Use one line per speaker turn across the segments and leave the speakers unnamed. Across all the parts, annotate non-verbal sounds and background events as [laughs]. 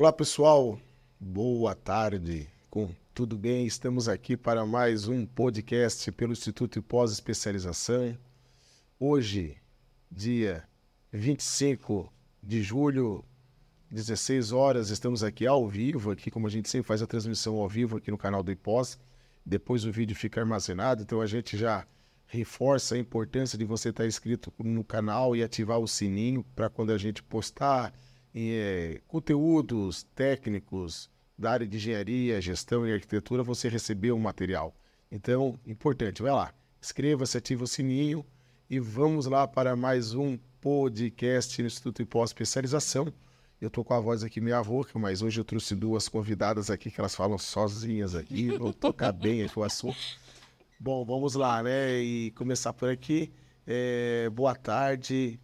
Olá pessoal, boa tarde. Com tudo bem? Estamos aqui para mais um podcast pelo Instituto de Pós-Especialização. Hoje, dia 25 de julho, 16 horas, estamos aqui ao vivo, aqui como a gente sempre faz a transmissão ao vivo aqui no canal do IPOS. Depois o vídeo fica armazenado, então a gente já reforça a importância de você estar inscrito no canal e ativar o sininho para quando a gente postar é, conteúdos técnicos da área de engenharia, gestão e arquitetura, você recebeu o material. Então, importante, vai lá, inscreva-se, ativa o sininho e vamos lá para mais um podcast no Instituto de Pós-Especialização. Eu tô com a voz aqui meio rouca, mas hoje eu trouxe duas convidadas aqui que elas falam sozinhas aqui, vou tocar bem aqui o assunto. Bom, vamos lá, né? E começar por aqui. É, boa tarde,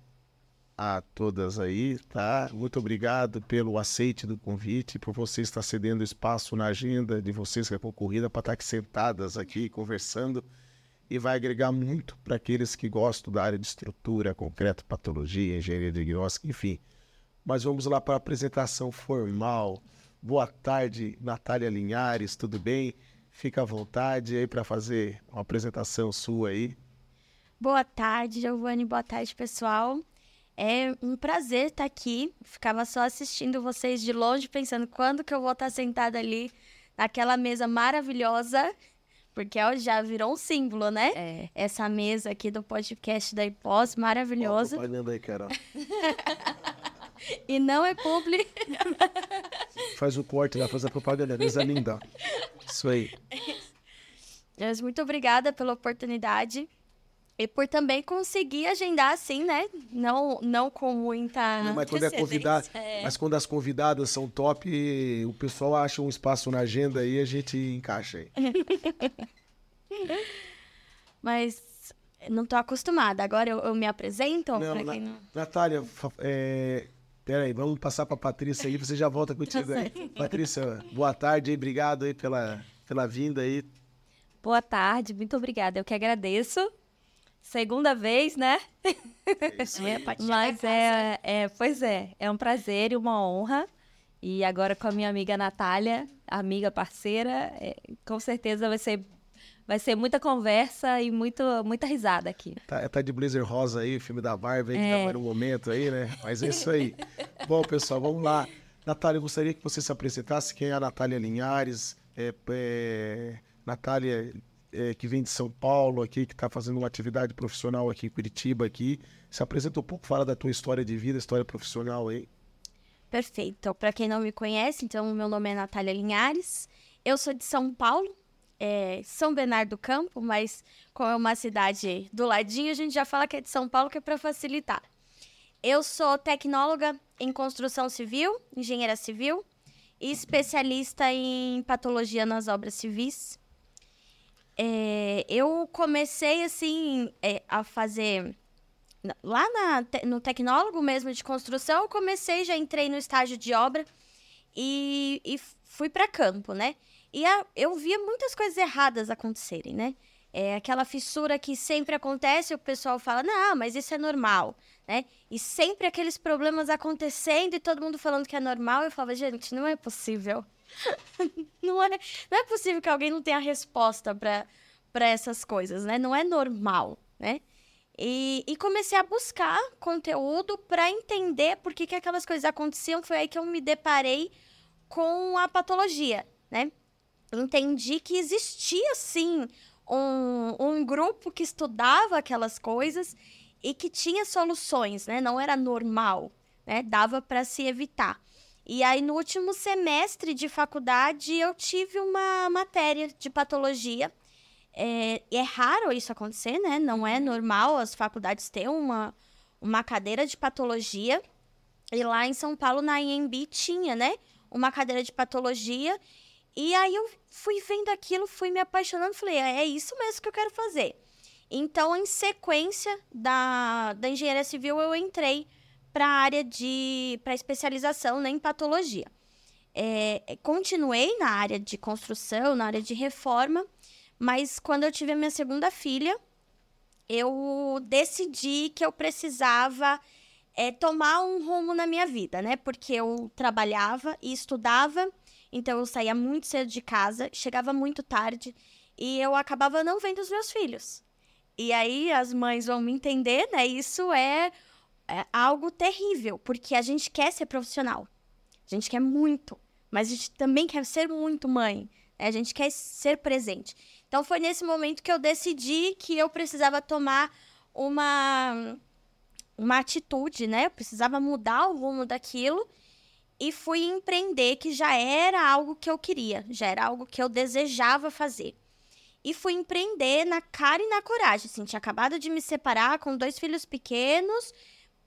a todas aí, tá? Muito obrigado pelo aceite do convite, por você estar cedendo espaço na agenda de vocês que é concorrida para estar aqui sentadas aqui conversando e vai agregar muito para aqueles que gostam da área de estrutura, concreto, patologia, engenharia diagnóstica, enfim. Mas vamos lá para a apresentação formal. Boa tarde, Natália Linhares, tudo bem? Fica à vontade aí para fazer uma apresentação sua aí.
Boa tarde, Giovanni. Boa tarde, pessoal. É um prazer estar aqui. Ficava só assistindo vocês de longe, pensando quando que eu vou estar sentada ali naquela mesa maravilhosa, porque ó, já virou um símbolo, né? É. Essa mesa aqui do podcast da IPOS, maravilhosa.
Olha aí, Carol. [laughs]
e não é publi. [laughs]
Faz o corte lá, faz a propaganda, mesa linda. Isso aí.
Mas muito obrigada pela oportunidade. E por também conseguir agendar assim, né? Não, não com muita. Não,
mas, quando é convidada, [laughs] é. mas quando as convidadas são top, o pessoal acha um espaço na agenda e a gente encaixa aí. [laughs]
mas não tô acostumada. Agora eu, eu me apresento?
Não, na, não... Natália, é, peraí, vamos passar para Patrícia aí, você já volta [laughs] contigo aí. Patrícia, boa tarde aí, obrigado aí pela, pela vinda aí.
Boa tarde, muito obrigada. Eu que agradeço segunda vez, né?
É,
Mas é, é, pois é, é um prazer e uma honra. E agora com a minha amiga Natália, amiga parceira, é, com certeza vai ser vai ser muita conversa e muito, muita risada aqui.
Tá, tá de blazer rosa aí, o filme da Barbie, é. tá no momento aí, né? Mas é isso aí. [laughs] Bom, pessoal, vamos lá. Natália, eu gostaria que você se apresentasse. Quem é a Natália Linhares? É, é, Natália é, que vem de São Paulo aqui, que está fazendo uma atividade profissional aqui em Curitiba aqui. Se apresenta um pouco, fala da tua história de vida, história profissional aí.
Perfeito. Para quem não me conhece, então meu nome é Natália Linhares. Eu sou de São Paulo, é São Bernardo do Campo, mas como é uma cidade do ladinho, a gente já fala que é de São Paulo, que é para facilitar. Eu sou tecnóloga em construção civil, engenheira civil e especialista em patologia nas obras civis. É, eu comecei, assim, é, a fazer... Lá na, no tecnólogo mesmo de construção, eu comecei, já entrei no estágio de obra e, e fui para campo, né? E a, eu via muitas coisas erradas acontecerem, né? É aquela fissura que sempre acontece, o pessoal fala, não, mas isso é normal, né? E sempre aqueles problemas acontecendo e todo mundo falando que é normal. Eu falava, gente, não é possível. [laughs] não, é, não é possível que alguém não tenha resposta para essas coisas, né? Não é normal, né? E, e comecei a buscar conteúdo para entender por que, que aquelas coisas aconteciam. Foi aí que eu me deparei com a patologia, né? Entendi que existia, sim, um, um grupo que estudava aquelas coisas e que tinha soluções, né? Não era normal, né? Dava para se evitar. E aí, no último semestre de faculdade, eu tive uma matéria de patologia. É, é raro isso acontecer, né? Não é normal as faculdades terem uma, uma cadeira de patologia. E lá em São Paulo, na IMB, tinha, né? Uma cadeira de patologia. E aí eu fui vendo aquilo, fui me apaixonando, falei, é, é isso mesmo que eu quero fazer. Então, em sequência da, da engenharia civil, eu entrei para a área de para especialização né, em patologia. É, continuei na área de construção, na área de reforma, mas quando eu tive a minha segunda filha, eu decidi que eu precisava é tomar um rumo na minha vida, né? Porque eu trabalhava e estudava, então eu saía muito cedo de casa, chegava muito tarde e eu acabava não vendo os meus filhos. E aí as mães vão me entender, né? Isso é, é algo terrível, porque a gente quer ser profissional. A gente quer muito, mas a gente também quer ser muito mãe. Né? A gente quer ser presente. Então foi nesse momento que eu decidi que eu precisava tomar uma uma atitude, né? Eu precisava mudar o rumo daquilo e fui empreender, que já era algo que eu queria, já era algo que eu desejava fazer. E fui empreender na cara e na coragem. Assim, tinha acabado de me separar com dois filhos pequenos,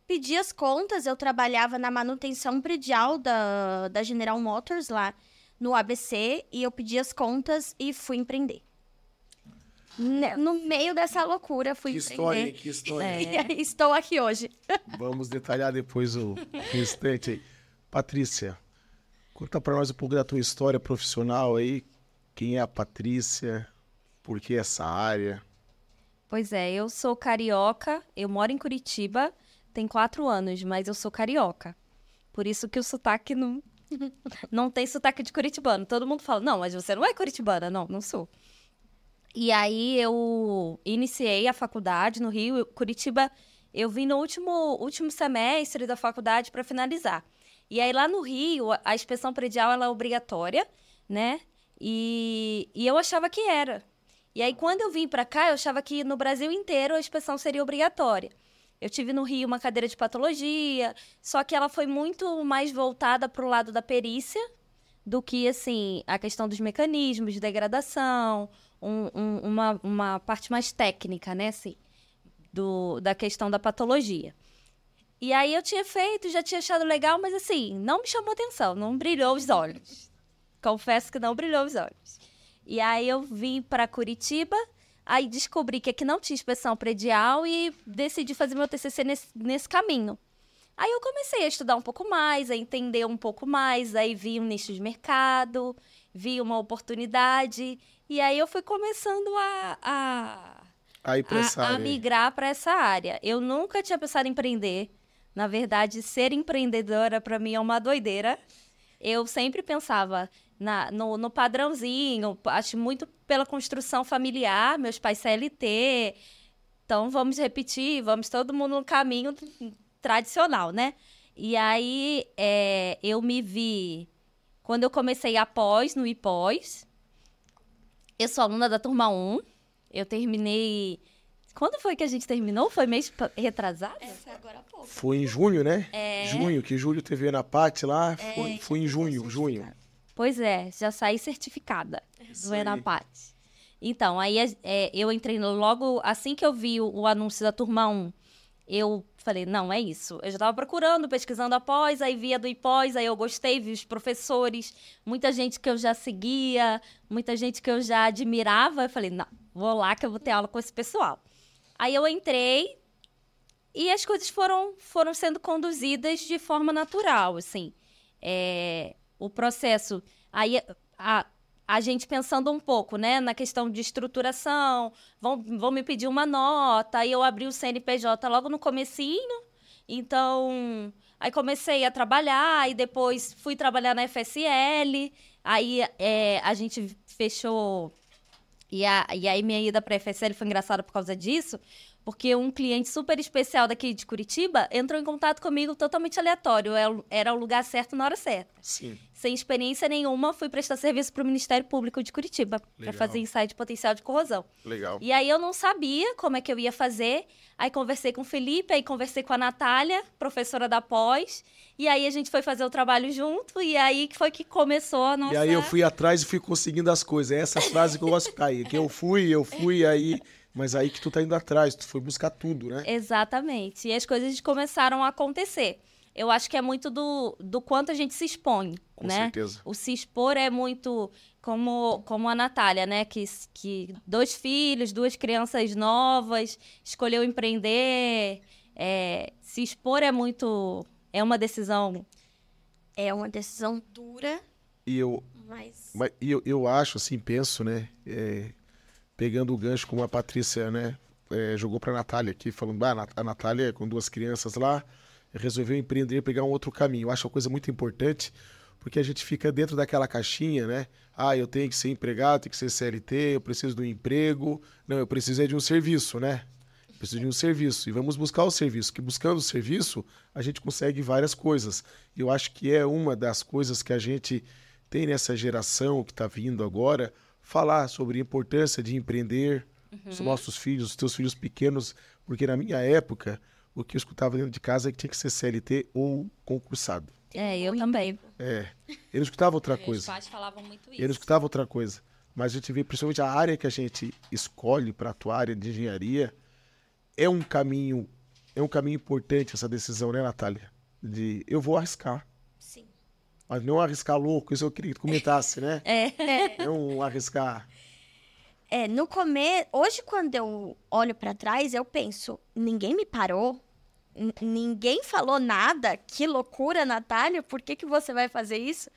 pedi as contas. Eu trabalhava na manutenção predial da, da General Motors lá no ABC e eu pedi as contas e fui empreender. No meio dessa loucura, fui
que
empreender.
história, que história.
É, [laughs] estou aqui hoje.
Vamos detalhar depois o restante aí. Patrícia, conta para nós um pouco da tua história profissional aí. Quem é a Patrícia? Por que essa área?
Pois é, eu sou carioca, eu moro em Curitiba, tem quatro anos, mas eu sou carioca. Por isso que o sotaque não, [laughs] não tem sotaque de curitibano. Todo mundo fala, não, mas você não é curitibana. Não, não sou. E aí eu iniciei a faculdade no Rio, Curitiba. Eu vim no último, último semestre da faculdade para finalizar. E aí lá no Rio, a inspeção predial ela é obrigatória, né? E, e eu achava que era. E aí quando eu vim para cá, eu achava que no Brasil inteiro a inspeção seria obrigatória. Eu tive no Rio uma cadeira de patologia, só que ela foi muito mais voltada para o lado da perícia do que assim a questão dos mecanismos de degradação, um, um, uma, uma parte mais técnica, né, assim, do, da questão da patologia. E aí eu tinha feito, já tinha achado legal, mas assim, não me chamou atenção, não brilhou os olhos. Confesso que não brilhou os olhos. E aí eu vim para Curitiba, aí descobri que aqui não tinha inspeção predial e decidi fazer meu TCC nesse, nesse caminho. Aí eu comecei a estudar um pouco mais, a entender um pouco mais, aí vi um nicho de mercado, vi uma oportunidade e aí eu fui começando a, a,
Aí pra essa
a, a
área.
migrar para essa área. Eu nunca tinha pensado em empreender. Na verdade, ser empreendedora para mim é uma doideira. Eu sempre pensava na, no, no padrãozinho, acho muito pela construção familiar, meus pais CLT. Então vamos repetir, vamos todo mundo no caminho tradicional, né? E aí é, eu me vi quando eu comecei a pós no IPós. Eu sou aluna da turma 1. Eu terminei. Quando foi que a gente terminou? Foi mês retrasado?
É agora há pouco.
Foi em junho, né?
É.
Junho, que Júlio teve na Pati lá.
É,
Foi, foi em junho, junho.
Pois é, já saí certificada
Isso
do. Enapat. Então, aí é, eu entrei logo assim que eu vi o, o anúncio da turma 1. Eu falei, não, é isso. Eu já estava procurando, pesquisando após, aí via do IPós, aí eu gostei, vi os professores, muita gente que eu já seguia, muita gente que eu já admirava. Eu falei, não, vou lá que eu vou ter aula com esse pessoal. Aí eu entrei e as coisas foram, foram sendo conduzidas de forma natural, assim. É, o processo. Aí a, a gente pensando um pouco, né, na questão de estruturação, vão, vão me pedir uma nota, aí eu abri o CNPJ logo no comecinho, então aí comecei a trabalhar, e depois fui trabalhar na FSL, aí é, a gente fechou, e, a, e aí minha ida para a FSL foi engraçada por causa disso, porque um cliente super especial daqui de Curitiba entrou em contato comigo totalmente aleatório, era- era o lugar certo na hora certa
Sim.
sem experiência nenhuma, fui prestar serviço para o Ministério Público de Curitiba para fazer ensaio de potencial de corrosão.
Legal.
E aí eu não sabia como é que eu ia fazer. Aí conversei com o Felipe, aí conversei com a Natália, professora da pós. E aí a gente foi fazer o trabalho junto. E aí foi que começou a nossa.
E aí eu fui atrás e fui conseguindo as coisas. É essa frase que eu gosto de aí. Que eu fui, eu fui, aí. Mas aí que tu tá indo atrás, tu foi buscar tudo, né?
Exatamente. E as coisas começaram a acontecer. Eu acho que é muito do, do quanto a gente se expõe,
Com
né?
certeza.
O se expor é muito como, como a Natália, né? Que, que dois filhos, duas crianças novas, escolheu empreender. é, se expor é muito. É uma decisão.
É uma decisão dura,
E eu,
mas.
mas, e eu, eu acho, assim, penso, né? é, pegando o gancho como a Patrícia, né? é, jogou pra Natália aqui, falando, ah, a Natália com duas crianças lá, resolveu empreender, pegar um outro caminho. Eu acho uma coisa muito importante, porque a gente fica dentro daquela caixinha, né? Ah, eu tenho que ser empregado, tenho que ser CLT, eu preciso de um emprego. Não, eu preciso é de um serviço, né? Eu preciso de um serviço. E vamos buscar o serviço, que buscando o serviço, a gente consegue várias coisas. E eu acho que é uma das coisas que a gente tem nessa geração que está vindo agora, falar sobre a importância de empreender, uhum. os nossos filhos, os teus filhos pequenos, porque na minha época, o que eu escutava dentro de casa é que tinha que ser CLT ou concursado.
É, eu também.
É. Eu não escutava outra coisa. Os
pais falavam muito isso.
Eu não escutava outra coisa. Mas a gente vê, principalmente a área que a gente escolhe para atuar, área de engenharia, é um caminho, é um caminho importante essa decisão, né, Natália? De eu vou arriscar. Mas não arriscar louco, isso eu queria que comentasse, né?
É. [laughs]
Não arriscar.
É, no começo, hoje quando eu olho para trás, eu penso, ninguém me parou, ninguém falou nada, que loucura, Natália, por que, que você vai fazer isso?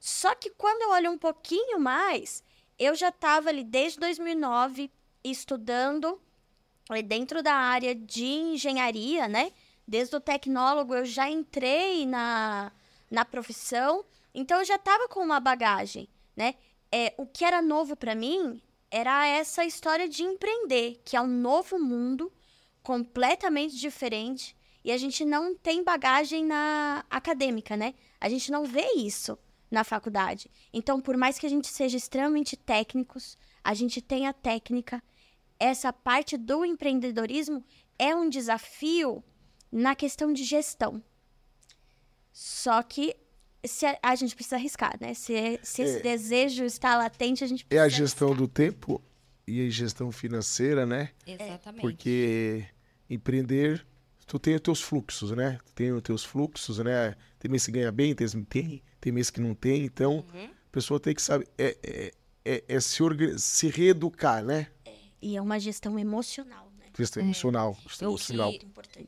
Só que quando eu olho um pouquinho mais, eu já estava ali desde 2009 estudando dentro da área de engenharia, né? Desde o tecnólogo eu já entrei na, na profissão, então eu já estava com uma bagagem, né? É, o que era novo para mim era essa história de empreender, que é um novo mundo completamente diferente e a gente não tem bagagem na acadêmica, né? A gente não vê isso na faculdade. Então, por mais que a gente seja extremamente técnicos, a gente tenha técnica, essa parte do empreendedorismo é um desafio na questão de gestão. Só que se a, a, gente precisa arriscar, né? Se, se esse é, desejo está latente, a gente precisa.
É a gestão arriscar. do tempo e a gestão financeira, né?
Exatamente.
Porque empreender, tu tem os teus fluxos, né? Tu tem os teus fluxos, né? Tem mês que ganha bem, tem mês que não tem, tem mês que não tem. Então, uhum. a pessoa tem que saber. É, é, é, é se, se reeducar, né?
É, e é uma gestão emocional
questão emocional.
É. emocional.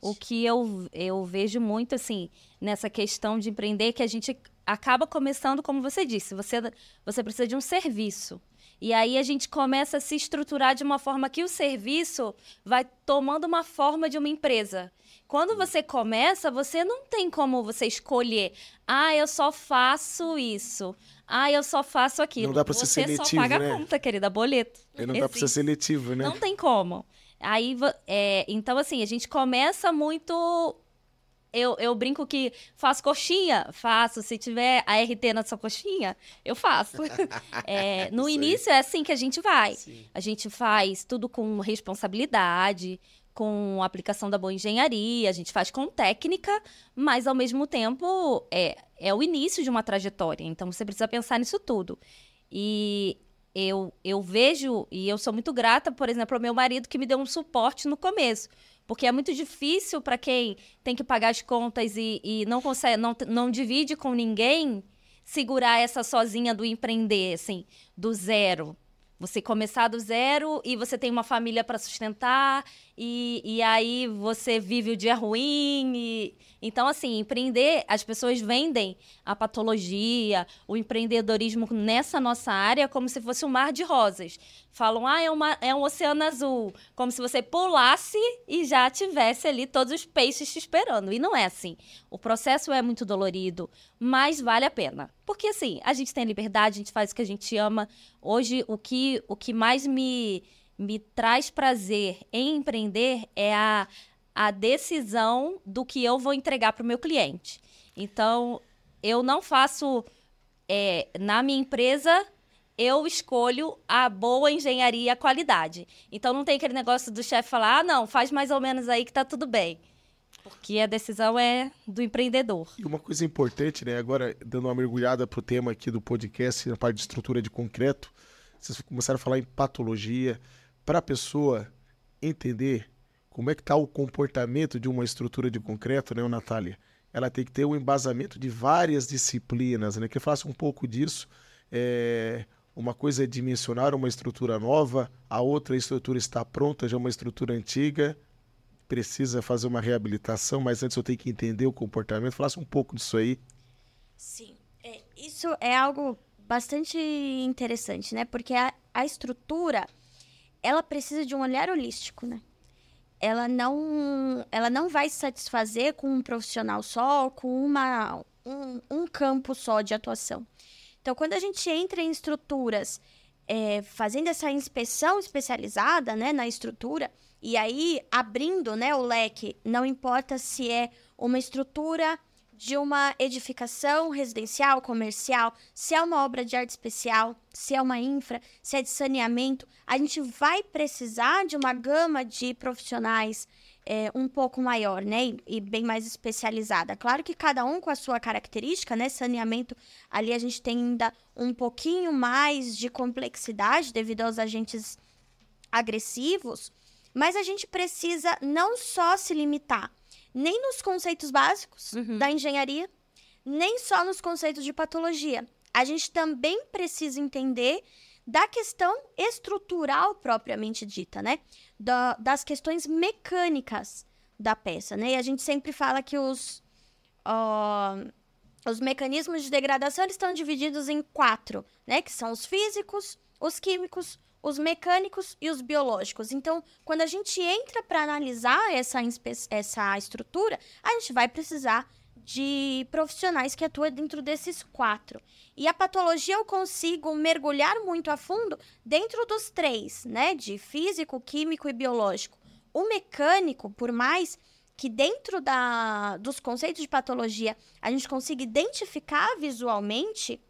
O que eu, eu vejo muito, assim, nessa questão de empreender, que a gente acaba começando, como você disse, você, você precisa de um serviço. E aí a gente começa a se estruturar de uma forma que o serviço vai tomando uma forma de uma empresa. Quando você começa, você não tem como você escolher. Ah, eu só faço isso. Ah, eu só faço aquilo.
Não dá para ser seletivo, Você só paga
né? a conta, querida, boleto.
E não dá para ser seletivo, né?
Não tem como. Aí, é, então, assim, a gente começa muito. Eu, eu brinco que faço coxinha, faço. Se tiver a RT na sua coxinha, eu faço. [laughs] É, no início é assim que a gente vai. Sim. A gente faz tudo com responsabilidade, com aplicação da boa engenharia, a gente faz com técnica, mas ao mesmo tempo é, é o início de uma trajetória. Então você precisa pensar nisso tudo. E eu, eu vejo, e eu sou muito grata, por exemplo, ao meu marido que me deu um suporte no começo. Porque é muito difícil para quem tem que pagar as contas e, e não consegue, não, não divide com ninguém, segurar essa sozinha do empreender, assim, do zero. Você começar do zero e você tem uma família para sustentar, e, e aí você vive o dia ruim. E... Então, assim, empreender, as pessoas vendem a patologia, o empreendedorismo nessa nossa área como se fosse um mar de rosas. Falam, ah, é, uma, é um oceano azul. Como se você pulasse e já tivesse ali todos os peixes te esperando. E não é assim. O processo é muito dolorido, mas vale a pena. Porque, assim, a gente tem liberdade, a gente faz o que a gente ama. Hoje, o que, o que mais me me traz prazer em empreender é a, a decisão do que eu vou entregar para o meu cliente. Então, eu não faço. É, na minha empresa, eu escolho a boa engenharia e a qualidade. Então, não tem aquele negócio do chefe falar: ah, não, faz mais ou menos aí que tá tudo bem. Porque a decisão é do empreendedor.
E uma coisa importante, né? Agora, dando uma mergulhada pro tema aqui do podcast, na parte de estrutura de concreto, vocês começaram a falar em patologia, para a pessoa entender como é que está o comportamento de uma estrutura de concreto, né, Natália? Ela tem que ter um embasamento de várias disciplinas, né? Que faça um pouco disso. É, uma coisa é dimensionar uma estrutura nova, a outra estrutura está pronta, já é uma estrutura antiga, precisa fazer uma reabilitação, mas antes eu tenho que entender o comportamento. Falasse um pouco disso aí.
Sim, é, isso é algo bastante interessante, né? Porque a, a estrutura ela precisa de um olhar holístico, né? ela não, ela não vai se satisfazer com um profissional só, com uma, um, um campo só de atuação. Então, quando a gente entra em estruturas é, fazendo essa inspeção especializada né, na estrutura, e aí abrindo né, o leque, não importa se é uma estrutura de uma edificação residencial, comercial, se é uma obra de arte especial, se é uma infra, se é de saneamento, a gente vai precisar de uma gama de profissionais é, um pouco maior, né? E, e, bem mais especializada. Claro que cada um com a sua característica, né? Saneamento, ali a gente tem ainda um pouquinho mais de complexidade devido aos agentes agressivos, mas a gente precisa não só se limitar nem nos conceitos básicos uhum. da engenharia, nem só nos conceitos de patologia. A gente também precisa entender da questão estrutural propriamente dita, né? Da, das questões mecânicas da peça, né? E a gente sempre fala que os, uh, os mecanismos de degradação estão divididos em quatro, né? Que são os físicos, os químicos, os mecânicos e os biológicos. Então, quando a gente entra para analisar essa, essa estrutura, a gente vai precisar de profissionais que atuam dentro desses quatro. E a patologia eu consigo mergulhar muito a fundo dentro dos três, né? De físico, químico e biológico. O mecânico, por mais que dentro da, dos conceitos de patologia a gente consiga identificar visualmente,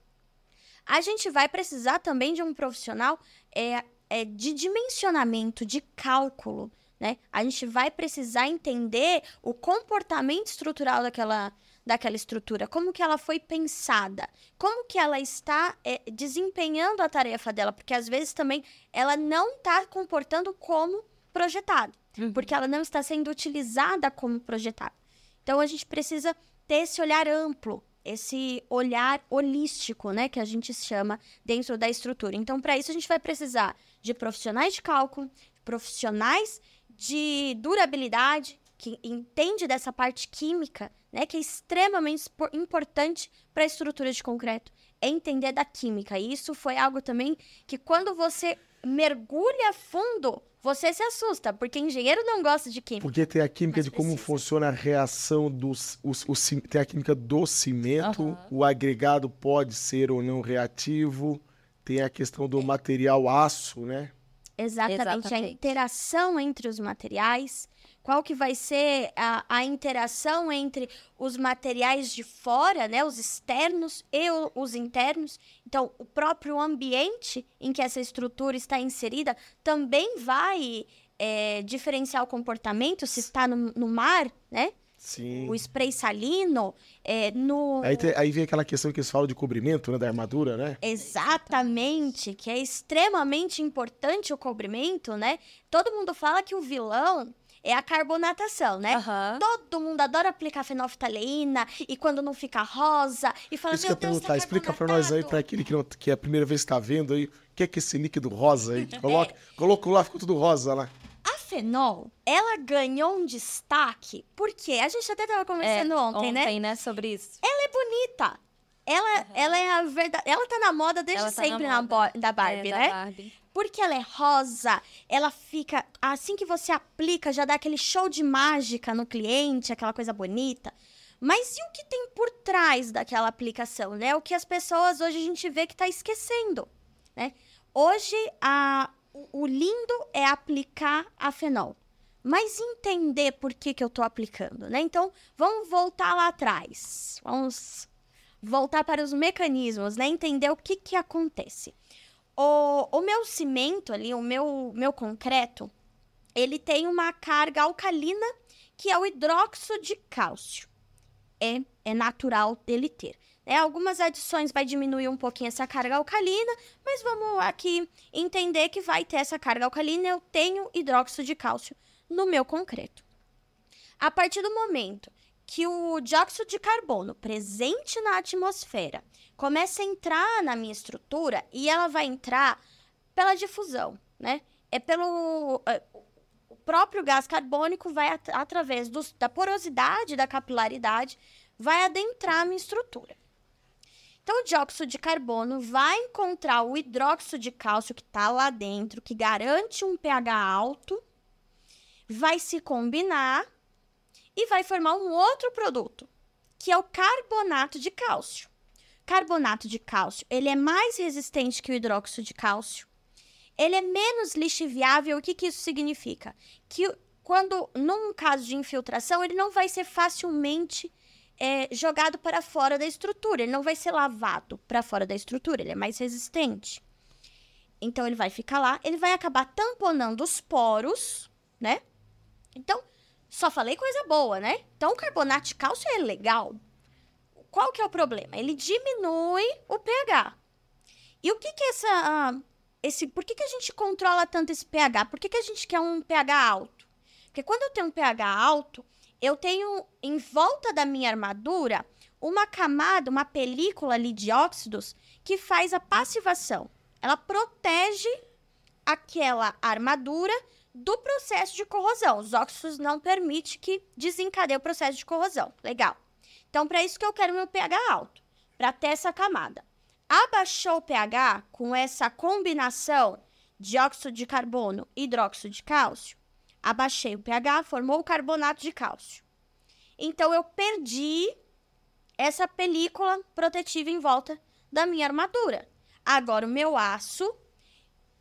a gente vai precisar também de um profissional é, é, de dimensionamento, de cálculo. Né? A gente vai precisar entender o comportamento estrutural daquela, daquela estrutura, como que ela foi pensada, como que ela está é, desempenhando a tarefa dela, porque às vezes também ela não está comportando como projetado, uhum. porque ela não está sendo utilizada como projetado. Então a gente precisa ter esse olhar amplo esse olhar holístico, né, que a gente chama dentro da estrutura. Então, para isso a gente vai precisar de profissionais de cálculo, profissionais de durabilidade, que entende dessa parte química, né, que é extremamente importante para a estrutura de concreto, é entender da química. E isso foi algo também que quando você mergulha fundo, você se assusta, porque engenheiro não gosta de química.
Porque tem a química de como funciona a reação dos. Os, os, tem a química do cimento, uhum. o agregado pode ser ou não reativo, tem a questão do material aço, né?
Exatamente, Exatamente. a interação entre os materiais qual que vai ser a, a interação entre os materiais de fora, né, os externos e o, os internos. Então, o próprio ambiente em que essa estrutura está inserida também vai é, diferenciar o comportamento, se está no, no mar, né?
Sim.
O spray salino, é, no...
Aí, te, aí vem aquela questão que eles falam de cobrimento, né, da armadura, né?
Exatamente, que é extremamente importante o cobrimento, né? Todo mundo fala que o vilão é a carbonatação, né? Uhum. Todo mundo adora aplicar fenolftaleína e quando não fica rosa e fala,
Isso meu que eu Deus, tá explica para nós aí, para aquele que, não, que é a primeira vez que está vendo aí, o que é que esse líquido rosa aí? [laughs] Coloca, é. Colocou lá, ficou tudo rosa lá.
A fenol, ela ganhou um destaque porque a gente até estava conversando é, ontem,
né?
Ontem,
né, sobre isso.
Ela é bonita. Ela, uhum. ela é a verdade. Ela tá na moda desde tá sempre na, moda. na da Barbie, é, né? Da Barbie. Porque ela é rosa, ela fica. Assim que você aplica, já dá aquele show de mágica no cliente, aquela coisa bonita. Mas e o que tem por trás daquela aplicação, né? O que as pessoas hoje a gente vê que tá esquecendo, né? Hoje, a, o lindo é aplicar a fenol. Mas entender por que, que eu tô aplicando, né? Então, vamos voltar lá atrás. Vamos voltar para os mecanismos, né? Entender o que, que acontece. O, o meu cimento ali, o meu, meu concreto, ele tem uma carga alcalina, que é o hidróxido de cálcio. É, é natural dele ter. É, algumas adições vai diminuir um pouquinho essa carga alcalina, mas vamos aqui entender que vai ter essa carga alcalina. Eu tenho hidróxido de cálcio no meu concreto. A partir do momento que o dióxido de carbono presente na atmosfera começa a entrar na minha estrutura e ela vai entrar pela difusão, né? É pelo é, o próprio gás carbônico vai at através dos, da porosidade, da capilaridade, vai adentrar a minha estrutura. Então, o dióxido de carbono vai encontrar o hidróxido de cálcio que está lá dentro, que garante um pH alto, vai se combinar e vai formar um outro produto, que é o carbonato de cálcio. Carbonato de cálcio, ele é mais resistente que o hidróxido de cálcio. Ele é menos lixiviável. O que, que isso significa? Que quando, num caso de infiltração, ele não vai ser facilmente é, jogado para fora da estrutura. Ele não vai ser lavado para fora da estrutura. Ele é mais resistente. Então, ele vai ficar lá. Ele vai acabar tamponando os poros, né? Então, só falei coisa boa, né? Então, o carbonato de cálcio é legal. Qual que é o problema? Ele diminui o pH. E o que que essa... esse, por que, que a gente controla tanto esse pH? Por que, que a gente quer um pH alto? Porque quando eu tenho um pH alto, eu tenho em volta da minha armadura uma camada, uma película ali de óxidos que faz a passivação. Ela protege aquela armadura do processo de corrosão. Os óxidos não permitem que desencadeie o processo de corrosão. Legal. Então, para isso que eu quero meu pH alto, para ter essa camada. Abaixou o pH com essa combinação dióxido de carbono e hidróxido de cálcio, abaixei o pH, formou o carbonato de cálcio. Então, eu perdi essa película protetiva em volta da minha armadura. Agora, o meu aço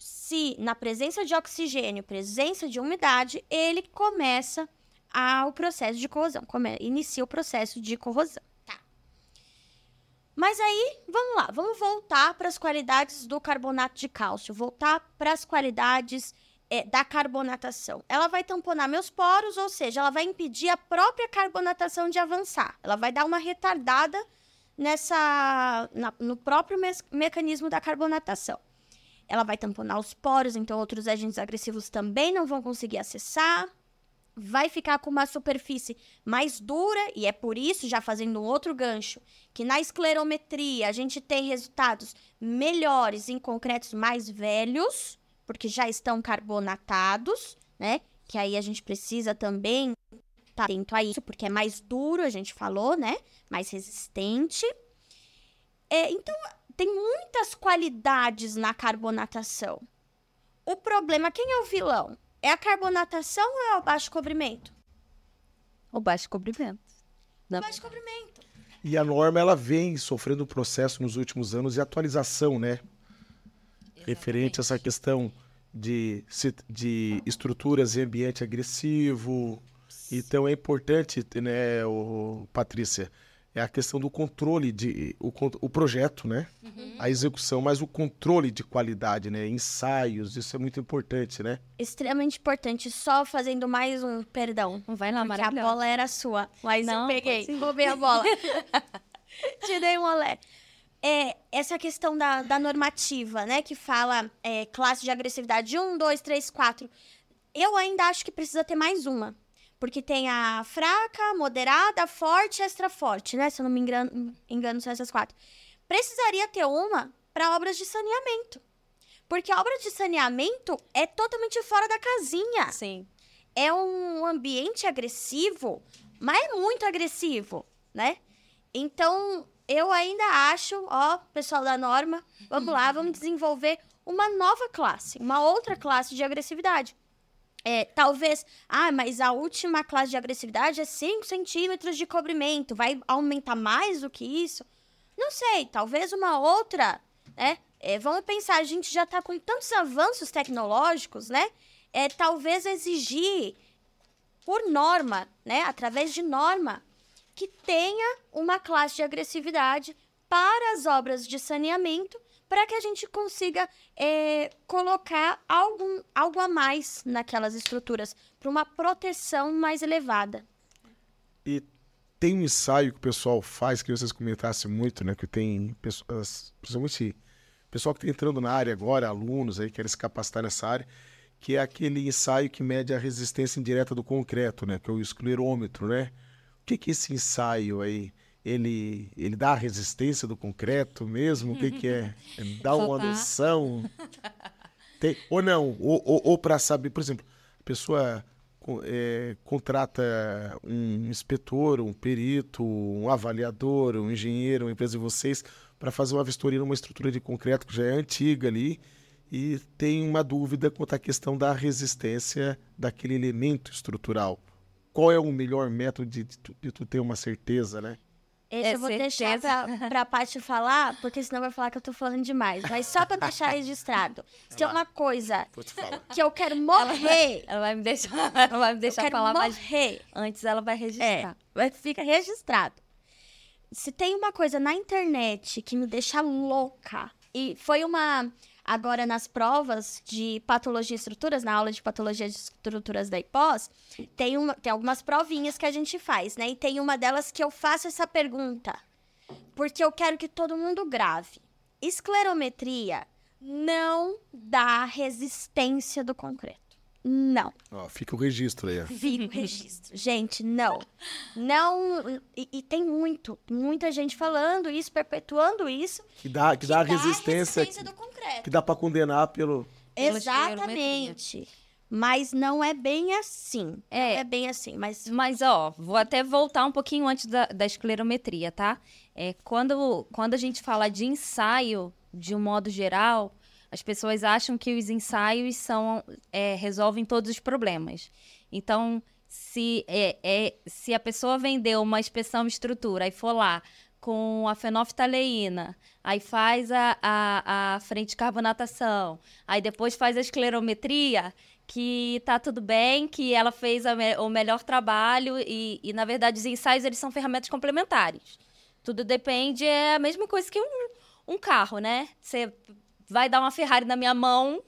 se na presença de oxigênio, presença de umidade, ele começa o processo de corrosão, come, inicia o processo de corrosão. Tá. Mas aí, vamos lá, vamos voltar para as qualidades do carbonato de cálcio, voltar para as qualidades é, da carbonatação. Ela vai tamponar meus poros, ou seja, ela vai impedir a própria carbonatação de avançar. Ela vai dar uma retardada nessa na, no próprio me mecanismo da carbonatação ela vai tamponar os poros, então outros agentes agressivos também não vão conseguir acessar. Vai ficar com uma superfície mais dura, e é por isso, já fazendo outro gancho, que na esclerometria a gente tem resultados melhores em concretos mais velhos, porque já estão carbonatados, né? Que aí a gente precisa também estar tá atento a isso, porque é mais duro, a gente falou, né? Mais resistente. É, então, tem muitas qualidades na carbonatação. O problema, quem é o vilão? É a carbonatação ou é o baixo cobrimento?
O baixo cobrimento.
O baixo cobrimento.
E a norma, ela vem sofrendo um processo nos últimos anos de atualização, né? Exatamente. Referente a essa questão de, de estruturas em ambiente agressivo. Então é importante, né, o, Patrícia, é a questão do controle de o, o projeto, né? Uhum. A execução, mas o controle de qualidade, né? Ensaios, isso é muito importante, né?
Extremamente importante. Só fazendo mais um, perdão.
Vai lá, Porque a
bola era sua, mas Não, eu peguei, roubei a bola. [laughs] Te dei um olé. É, essa questão da, da normativa, né? Que fala é, classe de agressividade 1, 2, 3, 4. Eu ainda acho que precisa ter mais uma. Porque tem a fraca, moderada, forte e extra forte, né? Se eu não me engano, engano são essas quatro. Precisaria ter uma para obras de saneamento. Porque a obra de saneamento é totalmente fora da casinha.
Sim.
É um ambiente agressivo, mas é muito agressivo, né? Então, eu ainda acho, ó, pessoal da norma, vamos lá, vamos desenvolver uma nova classe, uma outra classe de agressividade. É, talvez, ah, mas a última classe de agressividade é 5 centímetros de cobrimento, vai aumentar mais do que isso? Não sei, talvez uma outra, né? É, vamos pensar, a gente já está com tantos avanços tecnológicos, né? É, talvez exigir, por norma, né? Através de norma, que tenha uma classe de agressividade para as obras de saneamento para que a gente consiga é, colocar algum, algo a mais naquelas estruturas, para uma proteção mais elevada.
E tem um ensaio que o pessoal faz, que vocês comentassem muito, né? Que tem pessoas, principalmente pessoal que está entrando na área agora, alunos aí, querem se capacitar nessa área, que é aquele ensaio que mede a resistência indireta do concreto, né? Que é o esclerômetro, né? O que, que é esse ensaio aí? Ele, ele dá a resistência do concreto mesmo? O que, que é? [laughs] Dá uma noção? Tem, ou não? Ou, ou, ou para saber, por exemplo, a pessoa é, contrata um inspetor, um perito, um avaliador, um engenheiro, uma empresa de vocês, para fazer uma vistoria numa estrutura de concreto que já é antiga ali e tem uma dúvida quanto à questão da resistência daquele elemento estrutural. Qual é o melhor método de, de, de tu ter uma certeza, né?
Esse
É
eu vou
certeza.
deixar pra, pra [laughs] Paty falar, porque senão vai falar que eu tô falando demais. Mas só pra deixar registrado. [laughs] Se tem uma coisa
Vou te falar.
que eu quero morrer,
Ela vai me deixar, [laughs] ela vai me
eu
deixar
quero
falar,
morrer.
antes ela vai
É,
registrar.
vai- fica registrado. Se tem uma coisa na internet que me deixa louca, e foi uma. Agora, nas provas de patologia e estruturas, na aula de patologia de estruturas da IPOS, tem, uma, tem algumas provinhas que a gente faz, né? E tem uma delas que eu faço essa pergunta, porque eu quero que todo mundo grave. Esclerometria não dá resistência do concreto. Não.
Ó, fica o registro aí. ó.
Fica o registro. Gente, não. Não. E, e tem muito, muita gente falando isso, perpetuando isso.
Que dá, que dá a
dá
resistência,
resistência do concreto.
que dá para condenar pelo.
Pela
Exatamente. Mas não é bem assim.
É.
Não é bem assim. Mas
Mas, ó, vou até voltar um pouquinho antes da, da esclerometria, tá? É, quando, quando a gente fala de ensaio, de um modo geral, as pessoas acham que os ensaios são, é, resolvem todos os problemas. Então, se, é, é, se a pessoa vendeu uma inspeção estrutura e for lá com a fenoftaleína, aí faz a, a, a frente de carbonatação, aí depois faz a esclerometria, que tá tudo bem, que ela fez me- o melhor trabalho e, e, na verdade, os ensaios, eles são ferramentas complementares. Tudo depende, é a mesma coisa que um, um carro, né? Você vai dar uma Ferrari na minha mão,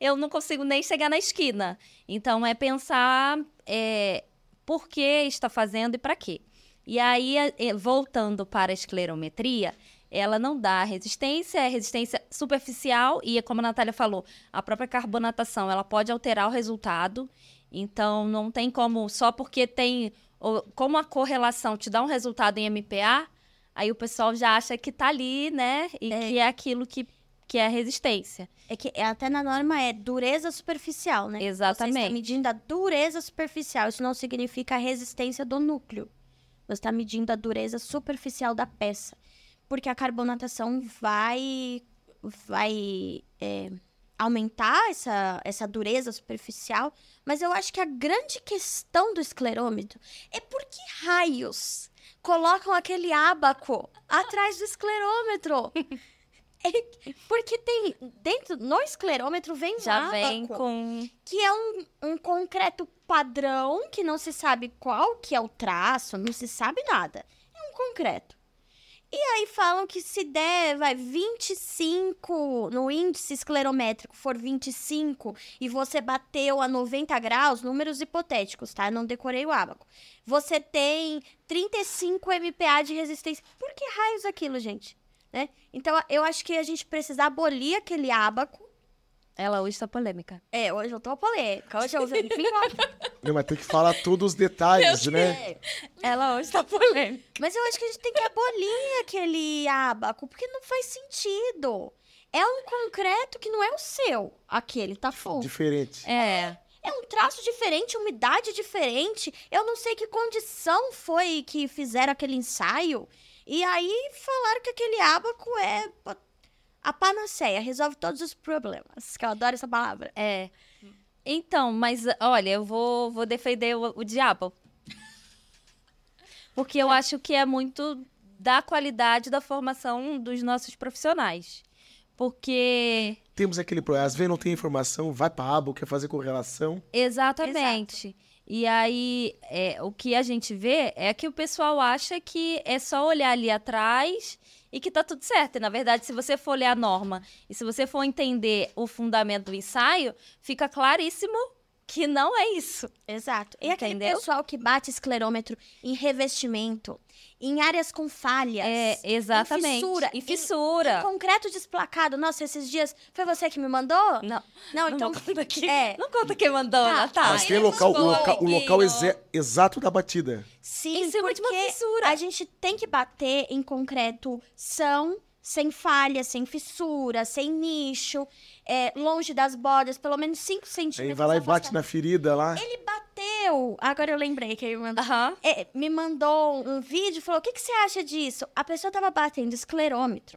eu não consigo nem chegar na esquina. Então, é pensar é, por que está fazendo e para quê. E aí, voltando para a esclerometria, ela não dá resistência, é resistência superficial e, como a Natália falou, a própria carbonatação, ela pode alterar o resultado. Então, não tem como, só porque tem, como a correlação te dá um resultado em MPA, aí o pessoal já acha que tá ali, né? E
É.
que é aquilo que, que é a resistência.
é que é- até na norma é dureza superficial, né? Você
Exatamente.
está medindo a dureza superficial. Isso não significa a resistência do núcleo. Você está medindo a dureza superficial da peça. Porque a carbonatação vai, vai é, aumentar essa, essa dureza superficial. Mas eu acho que a grande questão do esclerômetro é por que raios colocam aquele ábaco atrás do esclerômetro? [laughs] É porque tem dentro no esclerômetro vem um
Já vem com.
que é um, um concreto padrão que não se sabe qual que é o traço, não se sabe nada. É um concreto. E aí falam que se der, vai 25 no índice esclerométrico for 25 e você bateu a 90 graus, números hipotéticos, tá? Eu não decorei o ábaco. Você tem 35 MPa de resistência. Por que raios aquilo, gente? Né? Então eu acho que a gente precisa abolir aquele ábaco
Ela hoje está polêmica.
é, hoje eu tô polêmica. Hoje eu vim [laughs]
Não, mas tem que falar todos os detalhes, né?
Ela hoje está polêmica.
Mas eu acho que a gente tem que abolir aquele ábaco, porque não faz sentido. É um concreto que não é o seu, aquele, tá full.
Diferente.
É.
É um traço diferente, umidade diferente. Eu não sei que condição foi que fizeram aquele ensaio. E aí falaram que aquele ábaco é a panaceia, resolve todos os problemas. Que eu adoro essa palavra.
É. Então, mas olha, eu vou, vou defender o, o diabo. Porque eu acho que é muito da qualidade da formação dos nossos profissionais. Porque.
Temos aquele problema. Às vezes não tem informação, vai para a aba, quer fazer correlação.
Exatamente. E aí, é, o que a gente vê é que o pessoal acha que é só olhar ali atrás e que tá tudo certo. E, na verdade, se você for ler a norma e se você for entender o fundamento do ensaio, fica claríssimo que não é isso.
Exato. E aquele
Entendeu?
pessoal que bate esclerômetro em revestimento, em áreas com falhas.
É, exatamente.
Em fissura.
E fissura.
Em concreto desplacado. Nossa, esses dias. Foi você que me mandou?
Não,
Não,
não
então.
vou conta aqui.
É.
Não conta quem mandou,
Tá,
Natália.
Mas tem local, o local, o local exato da batida.
Sim,
Em cima de uma
porque
fissura.
a gente tem que bater em concreto são, sem falha, sem fissura, sem nicho, é, longe das bordas, pelo menos 5 centímetros.
Aí vai lá e bate na ferida lá.
Ele bateu! Agora eu lembrei que ele mandou.
Aham.
É, me mandou um vídeo e falou: o que, que você acha disso? A pessoa tava batendo esclerômetro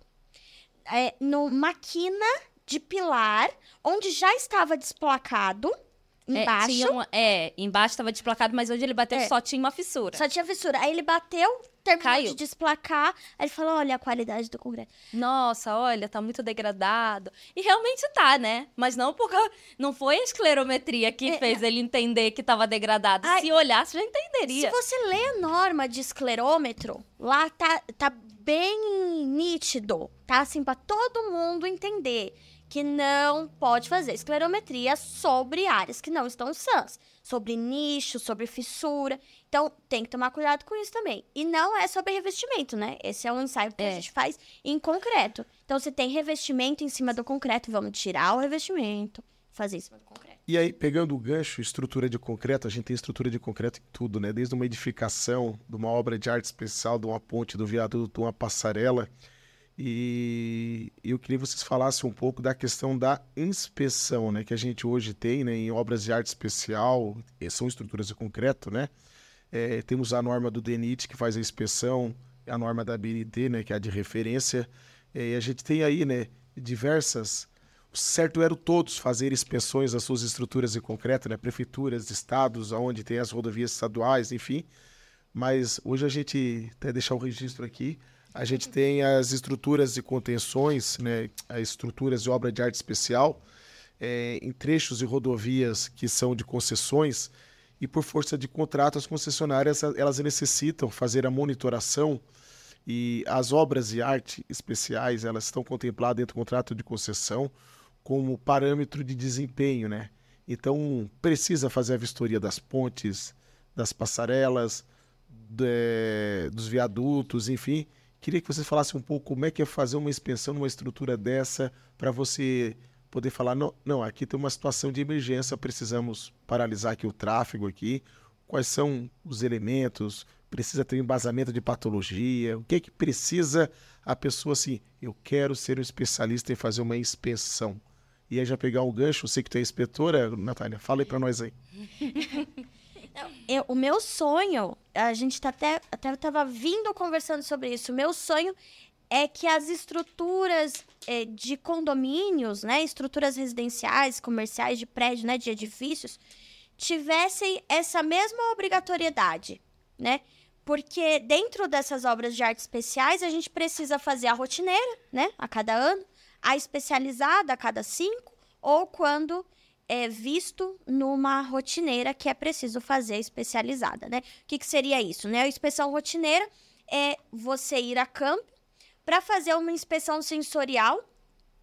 é, no maquina de pilar, onde já estava desplacado embaixo.
tinha uma- é, embaixo tava desplacado, mas onde ele bateu
É.
só tinha uma fissura.
Só tinha fissura. Aí ele bateu, terminou
Caiu.
de desplacar. Aí ele falou: olha a qualidade do concreto.
Nossa, olha, tá muito degradado. E realmente tá, né? Mas não porque não foi a esclerometria que
É,
fez ele entender que tava degradado.
Ai,
Se olhasse, já
Se
entenderia.
você lê a norma de esclerômetro, lá tá, tá bem nítido. Tá assim pra todo mundo entender que não pode fazer esclerometria sobre áreas que não estão sãs. Sobre nicho, sobre fissura. Então, tem que tomar cuidado com isso também. E não é sobre revestimento, né? Esse é um ensaio que a
É.
gente faz em concreto. Então, se tem revestimento em cima do concreto, vamos tirar o revestimento, fazer em cima do concreto.
E aí, pegando o gancho, estrutura de concreto, a gente tem estrutura de concreto em tudo, né? Desde uma edificação, de uma obra de arte especial, de uma ponte, do viaduto, uma passarela. E eu queria que vocês falassem um pouco da questão da inspeção, né? Que a gente hoje tem, né? Em obras de arte especial, eh, são estruturas de concreto, né? Eh, temos a norma do DENIT, que faz a inspeção, a norma da BNT, né? Que é a de referência. Eh, E a gente tem aí, né? Diversas o certo era todos fazer inspeções das suas estruturas de concreto, né? Prefeituras, estados, onde tem as rodovias estaduais, enfim. Mas hoje a gente, até deixar o registro aqui, a gente tem as estruturas de contenções, né? As estruturas de obra de arte especial, eh, em trechos de rodovias que são de concessões, e por força de contrato, as concessionárias elas necessitam fazer a monitoração e as obras de arte especiais elas estão contempladas dentro do contrato de concessão como parâmetro de desempenho, né? Então precisa fazer a vistoria das pontes, das passarelas, de- dos viadutos, enfim. Queria que vocês falassem um pouco como é que é fazer uma inspeção numa estrutura dessa para você poder falar, não, não, aqui tem uma situação de emergência, precisamos paralisar aqui o tráfego aqui. Quais são os elementos? Precisa ter um embasamento de patologia? O que é que precisa a pessoa assim, eu quero ser um especialista em fazer uma inspeção. E aí já pegar um gancho, eu sei que tu é inspetora, Natália, fala aí para nós aí. [laughs]
Eu- o meu sonho, a gente tá até, até tava vindo conversando sobre isso. O meu sonho é que as estruturas eh, de condomínios, né, estruturas residenciais, comerciais, de prédio, né, de edifícios, tivessem essa mesma obrigatoriedade, né? Porque dentro dessas obras de arte especiais, a gente precisa fazer a rotineira, né, a cada ano, a especializada a cada cinco, ou quando é visto numa rotineira que é preciso fazer especializada, né? O que, que seria isso, né? A inspeção rotineira é você ir a campo para fazer uma inspeção sensorial,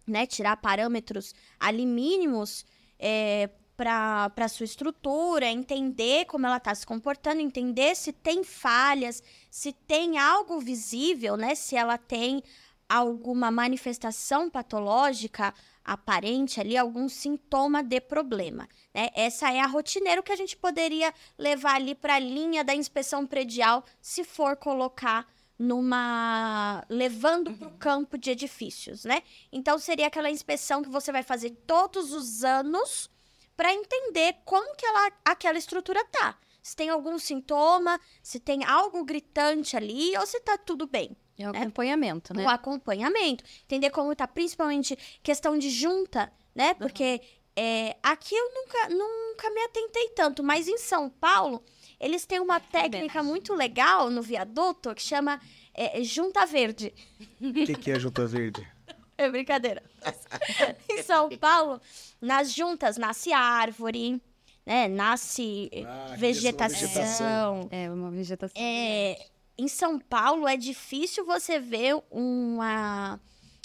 né? Tirar parâmetros ali mínimos é, para sua estrutura, entender como ela está se comportando, entender se tem falhas, se tem algo visível, né? Se ela tem alguma manifestação patológica aparente ali, algum sintoma de problema. Né? Essa é a rotineira que a gente poderia levar ali para a linha da inspeção predial, se for colocar numa. levando para o campo de edifícios, né? Então seria aquela inspeção que você vai fazer todos os anos para entender como que ela, aquela estrutura tá. Se tem algum sintoma, se tem algo gritante ali ou se tá tudo bem
É o acompanhamento, né?
o acompanhamento. Entender como tá, principalmente questão de junta, né? Porque é, aqui eu nunca, nunca me atentei tanto, mas em São Paulo, eles têm uma técnica muito legal no viaduto que chama é, junta verde.
O que, que é Junta Verde? [laughs]
É brincadeira. [laughs] em São Paulo, nas juntas nasce árvore, né? Nasce
Ah,
vegetação.
vegetação.
É, uma vegetação.
É, em São Paulo é difícil você ver uma,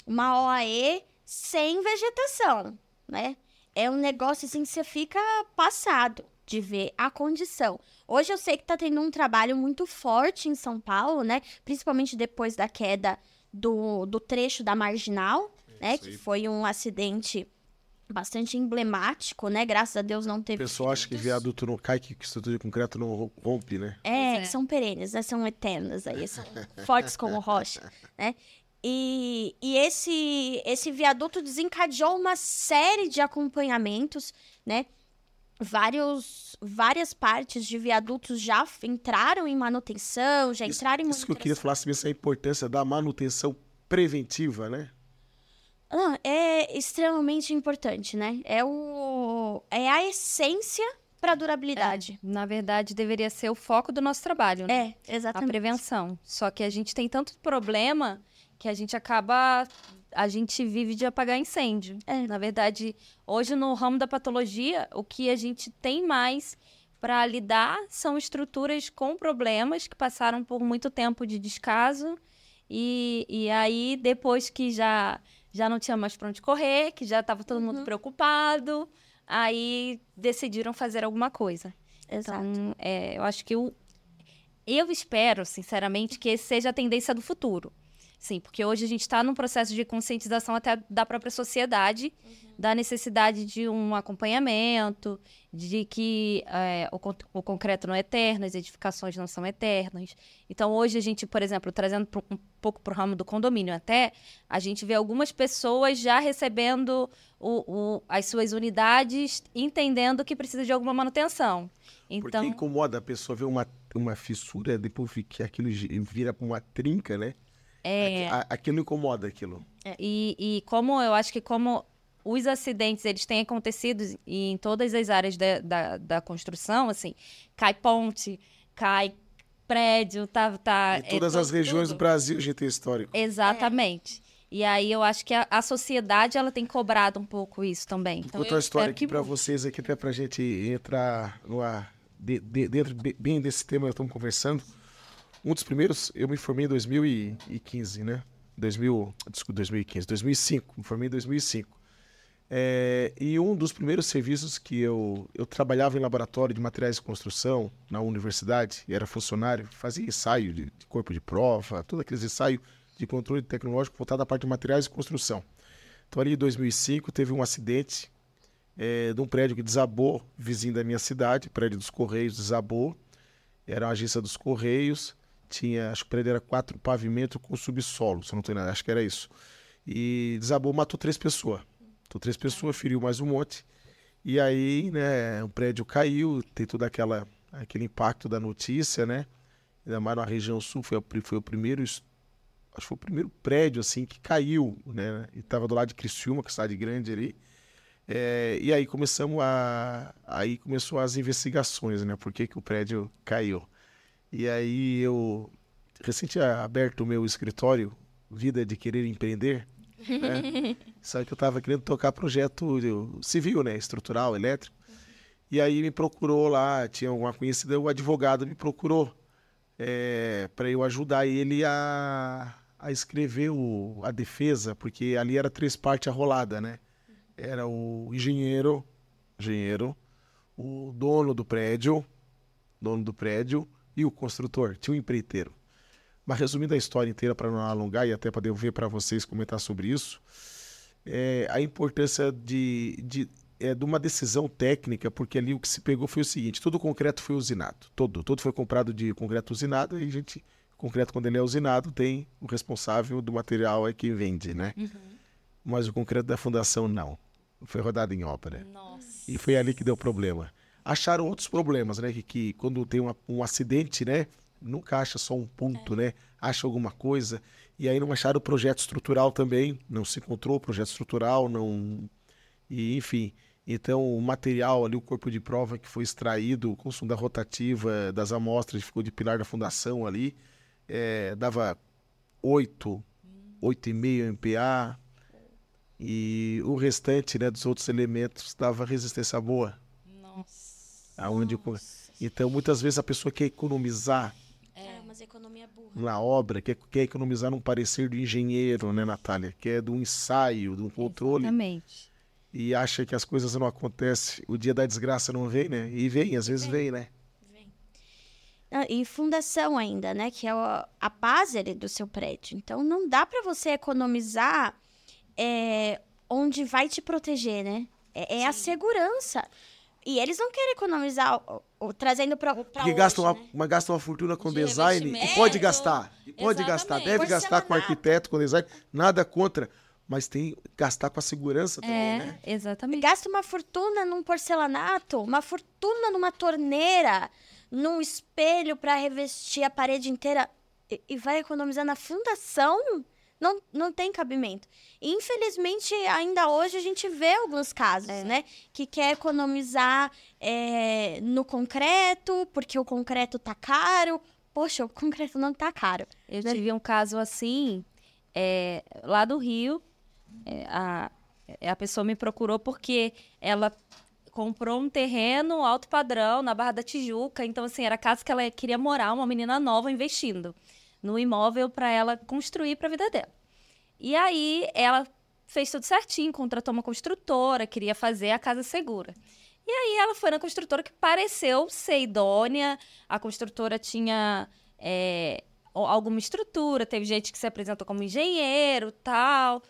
uma OAE sem vegetação, né? É um negócio assim que você fica passado de ver a condição. Hoje eu sei que tá tendo um trabalho muito forte em São Paulo, né? Principalmente depois da queda do, do trecho da Marginal, né?
Isso aí.
Que foi um acidente bastante emblemático, né? Graças a Deus não
O
teve
pessoal acha que viaduto não cai, que estrutura de concreto não rompe, né?
É,
é.
são perenes, né? São eternas aí, são fortes como rocha, né? E, e esse, esse viaduto desencadeou uma série de acompanhamentos, né? Vários, várias partes de viadutos já entraram em manutenção, já entraram em
Isso que eu queria
manutenção.
falar sobre essa importância da manutenção preventiva, né?
Não, é, extremamente importante, né? É, o, é a essência para durabilidade.
Na verdade, deveria ser o foco do nosso trabalho, né?
É, exatamente.
A prevenção. Só que a gente tem tanto problema que a gente acaba. A gente vive de apagar incêndio.
É.
Na verdade, hoje no ramo da patologia, o que a gente tem mais para lidar são estruturas com problemas que passaram por muito tempo de descaso. E, e aí, depois que já, já não tinha mais para onde correr, que já estava todo mundo preocupado, aí decidiram fazer alguma coisa.
Exato.
Então, é, eu acho que o, eu espero, sinceramente, que esse seja a tendência do futuro. Sim, porque hoje a gente está num processo de conscientização até da própria sociedade, da necessidade de um acompanhamento, de que é, o, o concreto não é eterno, as edificações não são eternas. Então, hoje a gente, por exemplo, trazendo pro- um pouco para o ramo do condomínio até, a gente vê algumas pessoas já recebendo o- o- as suas unidades, entendendo que precisa de alguma manutenção.
Porque
Então,
incomoda a pessoa ver uma, uma fissura, depois que aquilo vira uma trinca, né?
É,
A- aquilo incomoda aquilo.
E, e como eu acho que como os acidentes eles têm acontecido em todas as áreas da, da, da construção, assim, cai ponte, cai prédio, tá... tá
Em todas
é,
as
tudo-
regiões do. Brasil a gente tem histórico.
Exatamente. E aí eu acho que a, a sociedade ela tem cobrado um pouco isso também. Então,
Vou contar uma história aqui
que mude.
vocês aqui, até pra gente entrar numa, de- de- dentro be- bem desse tema que estamos conversando. Um dos primeiros, eu me formei em 2015, né? 2000, desculpa, 2015, 2005, me formei em 2005. É, e um dos primeiros serviços que eu, eu trabalhava em laboratório de materiais de construção na universidade, era funcionário, fazia ensaio de, de corpo de prova, todos aqueles ensaios de controle tecnológico voltado à parte de materiais de construção. Então, ali em 2005, teve um acidente é, de um prédio que desabou, vizinho da minha cidade, prédio dos Correios desabou. Era uma agência dos Correios, tinha, acho que o prédio era quatro pavimentos com subsolo, se não estou nada, acho que era isso. E desabou, matou três pessoas. Matou três pessoas, feriu mais um monte. E aí, né, o prédio caiu, tem todo aquela, aquele impacto da notícia, né? Ainda mais na região sul, foi, foi o primeiro acho que foi o primeiro prédio assim que caiu, né? E estava do lado de Criciúma, que é cidade grande ali. É, e aí começamos a aí começou as investigações, né? Por que, que o prédio caiu? E aí eu recente aberto o meu escritório Vida de Querer Empreender, né? [laughs] Só que eu estava querendo tocar projeto civil, né? Estrutural, elétrico. E aí me procurou lá, tinha uma conhecida, o advogado me procurou para eu ajudar ele a, a escrever o, a defesa, porque ali era três partes arrolada, né? Era o engenheiro, engenheiro, o dono do prédio, dono do prédio e o construtor, tinha um empreiteiro. Mas resumindo a história inteira para não alongar e até para devolver para vocês comentar sobre isso, é, a importância de, de, é, de uma decisão técnica, porque ali o que se pegou foi o seguinte: todo o concreto foi usinado, todo, todo foi comprado de concreto usinado e a gente, concreto quando ele é usinado tem o responsável do material é quem vende, né? Mas o concreto da fundação não, foi rodado em obra.
Nossa.
E foi ali que deu problema. Acharam outros problemas, né? Que, que quando tem uma- um acidente, né? Nunca acha só um ponto, né? Acha alguma coisa. E aí não acharam o projeto estrutural também. Não se encontrou o projeto estrutural, não. E, enfim. Então, o material ali, o corpo de prova que foi extraído com sonda rotativa das amostras, ficou de pilar da fundação ali, eh, dava 8, 8,5 MPa. E o restante né, dos outros elementos dava resistência boa.
Nossa.
Aonde, então, muitas vezes a pessoa quer economizar
É, mas economia burra.
na obra, quer, quer economizar num parecer do engenheiro, né, Natália? Quer de um ensaio, de um controle,
Exatamente.
e acha que as coisas não acontecem. O dia da desgraça não vem, né? E vem, às vezes vem, né?
Vem. Ah, E fundação ainda, né? Que é a base ali do seu prédio. Então não dá para você economizar é, onde vai te proteger, né? É, é a segurança. E eles não querem economizar o- o- trazendo para
Porque gasta uma, uma, gasta uma fortuna com
De
design e pode gastar. E pode
Exatamente.
gastar, deve gastar com arquiteto, com design, nada contra. Mas tem que gastar com a segurança também,
É,
né?
exatamente.
Gasta uma fortuna num porcelanato, uma fortuna numa torneira, num espelho para revestir a parede inteira e, e vai economizar na fundação? Não, não tem cabimento. Infelizmente, ainda hoje a gente vê alguns casos,
É.
né? Que quer economizar é, no concreto, porque o concreto tá caro. Poxa, o concreto não tá caro.
Eu
Né?
tive um caso assim, é, lá do Rio. é, a, a pessoa me procurou porque ela comprou um terreno alto padrão na Barra da Tijuca. Então, assim, era a casa que ela queria morar, uma menina nova investindo no imóvel para ela construir para a vida dela. E aí ela fez tudo certinho, contratou uma construtora, queria fazer a casa segura. E aí ela foi na construtora que pareceu ser idônea, a construtora tinha é, alguma estrutura, teve gente que se apresentou como engenheiro, tal.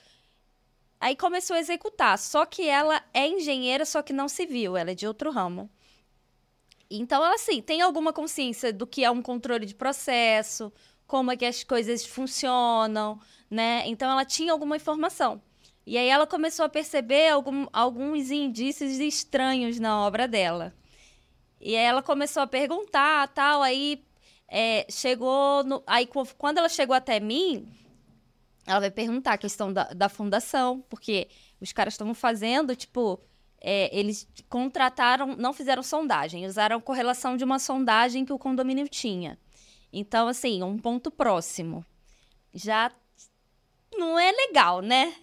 Aí começou a executar, só que ela é engenheira, só que não civil, ela é de outro ramo. Então, ela, assim, tem alguma consciência do que é um controle de processo, como é que as coisas funcionam, né? Então, ela tinha alguma informação. E aí ela começou a perceber algum- alguns indícios estranhos na obra dela. E aí ela começou a perguntar, tal, aí é, chegou no, aí quando ela chegou até mim, ela vai perguntar a questão da, da fundação, porque os caras estavam fazendo, tipo, é, eles contrataram, não fizeram sondagem, usaram correlação de uma sondagem que o condomínio tinha. Então, assim, um ponto próximo. Já não é legal, né?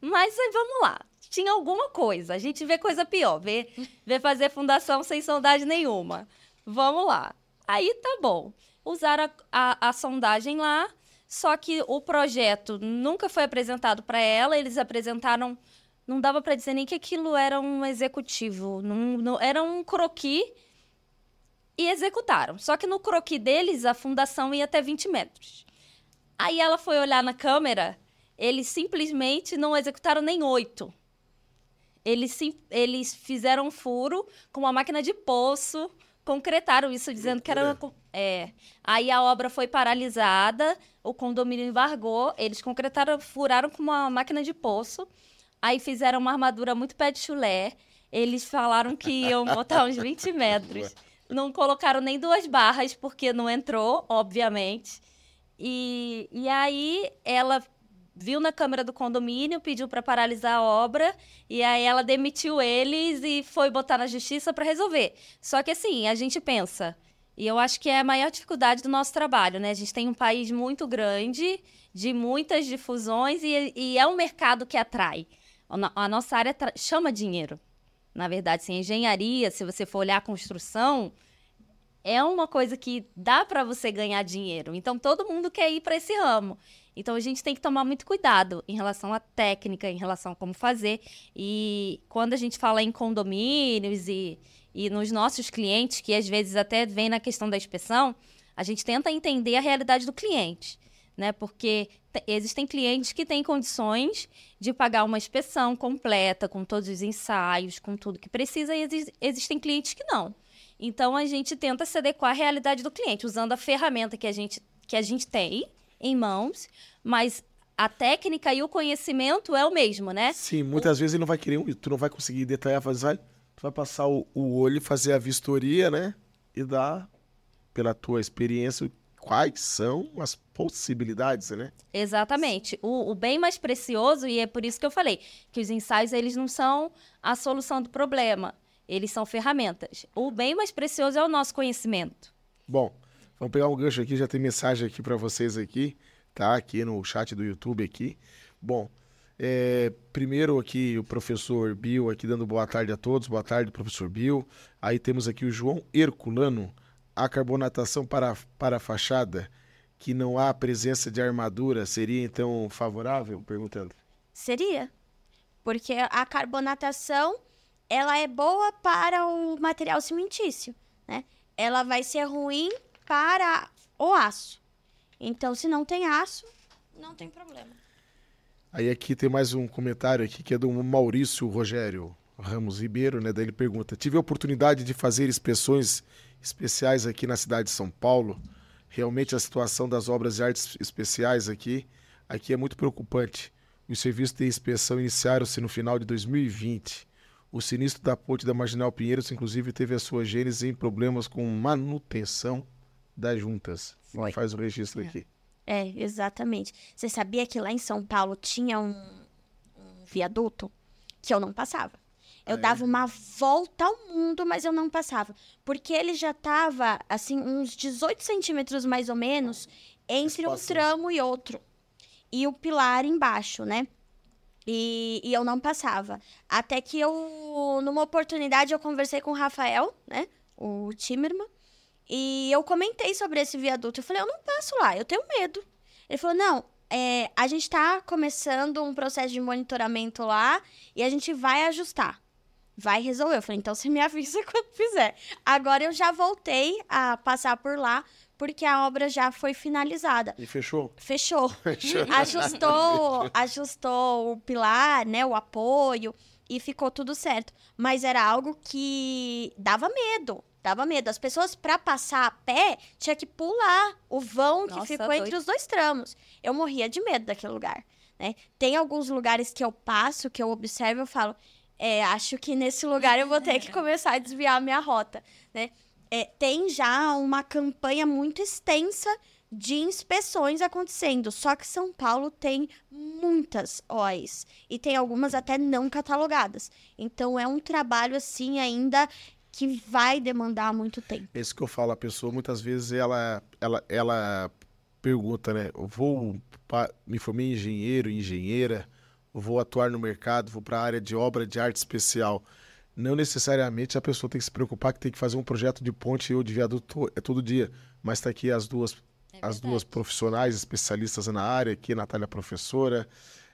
Mas vamos lá. Tinha alguma coisa. A gente vê coisa pior. Vê, vê fazer fundação sem sondagem nenhuma. Vamos lá. Aí tá bom. Usaram a, a- a sondagem lá, só que o projeto nunca foi apresentado para ela. Eles apresentaram. Não dava para dizer nem que aquilo era um executivo. Não, não- era um croquis e executaram. Só que no croquis deles, a fundação ia até 20 metros. Aí ela foi olhar na câmera, eles simplesmente não executaram nem oito. Eles, sim- eles fizeram um furo com uma máquina de poço, concretaram isso, dizendo que era uma. É. Aí a obra foi paralisada, o condomínio embargou, eles concretaram, furaram com uma máquina de poço, aí fizeram uma armadura muito pé de chulé. Eles falaram que iam botar uns 20 [laughs] metros. Não colocaram nem duas barras, porque não entrou, obviamente. E, e aí ela viu na câmera do condomínio, pediu para paralisar a obra, e aí ela demitiu eles e foi botar na justiça para resolver. Só que assim, a gente pensa, e eu acho que é a maior dificuldade do nosso trabalho, né? A gente tem um país muito grande, de muitas difusões, e, e é um mercado que atrai. A no- A nossa área chama dinheiro. Na verdade, assim, engenharia, se você for olhar a construção, é uma coisa que dá para você ganhar dinheiro. Então todo mundo quer ir para esse ramo. Então a gente tem que tomar muito cuidado em relação à técnica, em relação a como fazer. E quando a gente fala em condomínios e, e nos nossos clientes, que às vezes até vem na questão da inspeção, a gente tenta entender a realidade do cliente. Né? Porque te- existem clientes que têm condições de pagar uma inspeção completa, com todos os ensaios, com tudo que precisa, e exi- existem clientes que não. Então a gente tenta se adequar à realidade do cliente, usando a ferramenta que a gente, que a gente tem em mãos, mas a técnica e o conhecimento é o mesmo, né?
Sim, muitas vezes ele não vai querer, tu não vai conseguir detalhar, fazer, vai- tu vai passar o, o olho, fazer a vistoria, né? E dar, pela tua experiência, quais são as possibilidades, né?
Exatamente. O, o bem mais precioso, e é por isso que eu falei, que os ensaios eles não são a solução do problema, eles são ferramentas. O bem mais precioso é o nosso conhecimento.
Bom, vamos pegar um gancho aqui, já tem mensagem aqui para vocês aqui, tá? Aqui no chat do YouTube aqui. Bom, é, primeiro aqui o professor Bill aqui dando boa tarde a todos. Boa tarde, professor Bill. Aí temos aqui o João Herculano. A carbonatação para, para a fachada, que não há presença de armadura, seria então favorável? Perguntando.
Seria. Porque a carbonatação, ela é boa para o material cimentício, né? Ela vai ser ruim para o aço. Então, se não tem aço, não tem problema.
Aí aqui tem mais um comentário aqui que é do Maurício Rogério Ramos Ribeiro, né? Daí ele pergunta: tive a oportunidade de fazer inspeções especiais aqui na cidade de São Paulo. Realmente a situação das obras de artes especiais aqui, aqui é muito preocupante. Os serviços de inspeção iniciaram-se no final de 2020. O sinistro da ponte da Marginal Pinheiros, inclusive, teve a sua gênese em problemas com manutenção das juntas.
Foi.
Faz o registro aqui.
É, exatamente. Você sabia que lá em São Paulo tinha um, um viaduto que eu não passava? Eu
é?
dava uma volta ao mundo, mas eu não passava. Porque ele já tava, assim, uns 18 centímetros mais ou menos entre um
Espaço.
tramo e outro. E o pilar embaixo, né? E, e eu não passava. Até que eu, numa oportunidade, eu conversei com o Rafael, né? O Timerman. E eu comentei sobre esse viaduto. Eu falei, eu não passo lá, eu tenho medo. Ele falou, não, é, a gente tá começando um processo de monitoramento lá e a gente vai ajustar. Vai resolver. Eu falei, então você me avisa [laughs] quando fizer. Agora eu já voltei a passar por lá, porque a obra já foi finalizada.
E fechou?
Fechou. [laughs]
Fechou.
ajustou, [laughs] ajustou o pilar, né, o apoio e ficou tudo certo. Mas era algo que dava medo, dava medo. As pessoas para passar a pé tinha que pular o vão que
Nossa,
ficou
doido.
entre os dois tramos. Eu morria de medo daquele lugar, né? Tem alguns lugares que eu passo, que eu observo, eu falo, é, acho que nesse lugar eu vou ter que [laughs] começar a desviar a minha rota, né? É, tem já uma campanha muito extensa de inspeções acontecendo. Só que São Paulo tem muitas OAs e tem algumas até não catalogadas. Então é um trabalho assim ainda que vai demandar muito tempo.
Esse que eu falo, a pessoa muitas vezes ela, ela, ela pergunta, né? Eu vou me formei engenheiro, engenheira, vou atuar no mercado, vou para a área de obra de arte especial. Não necessariamente a pessoa tem que se preocupar que tem que fazer um projeto de ponte ou de viaduto to- é todo dia, mas está aqui as duas as duas profissionais especialistas na área, aqui Natália professora,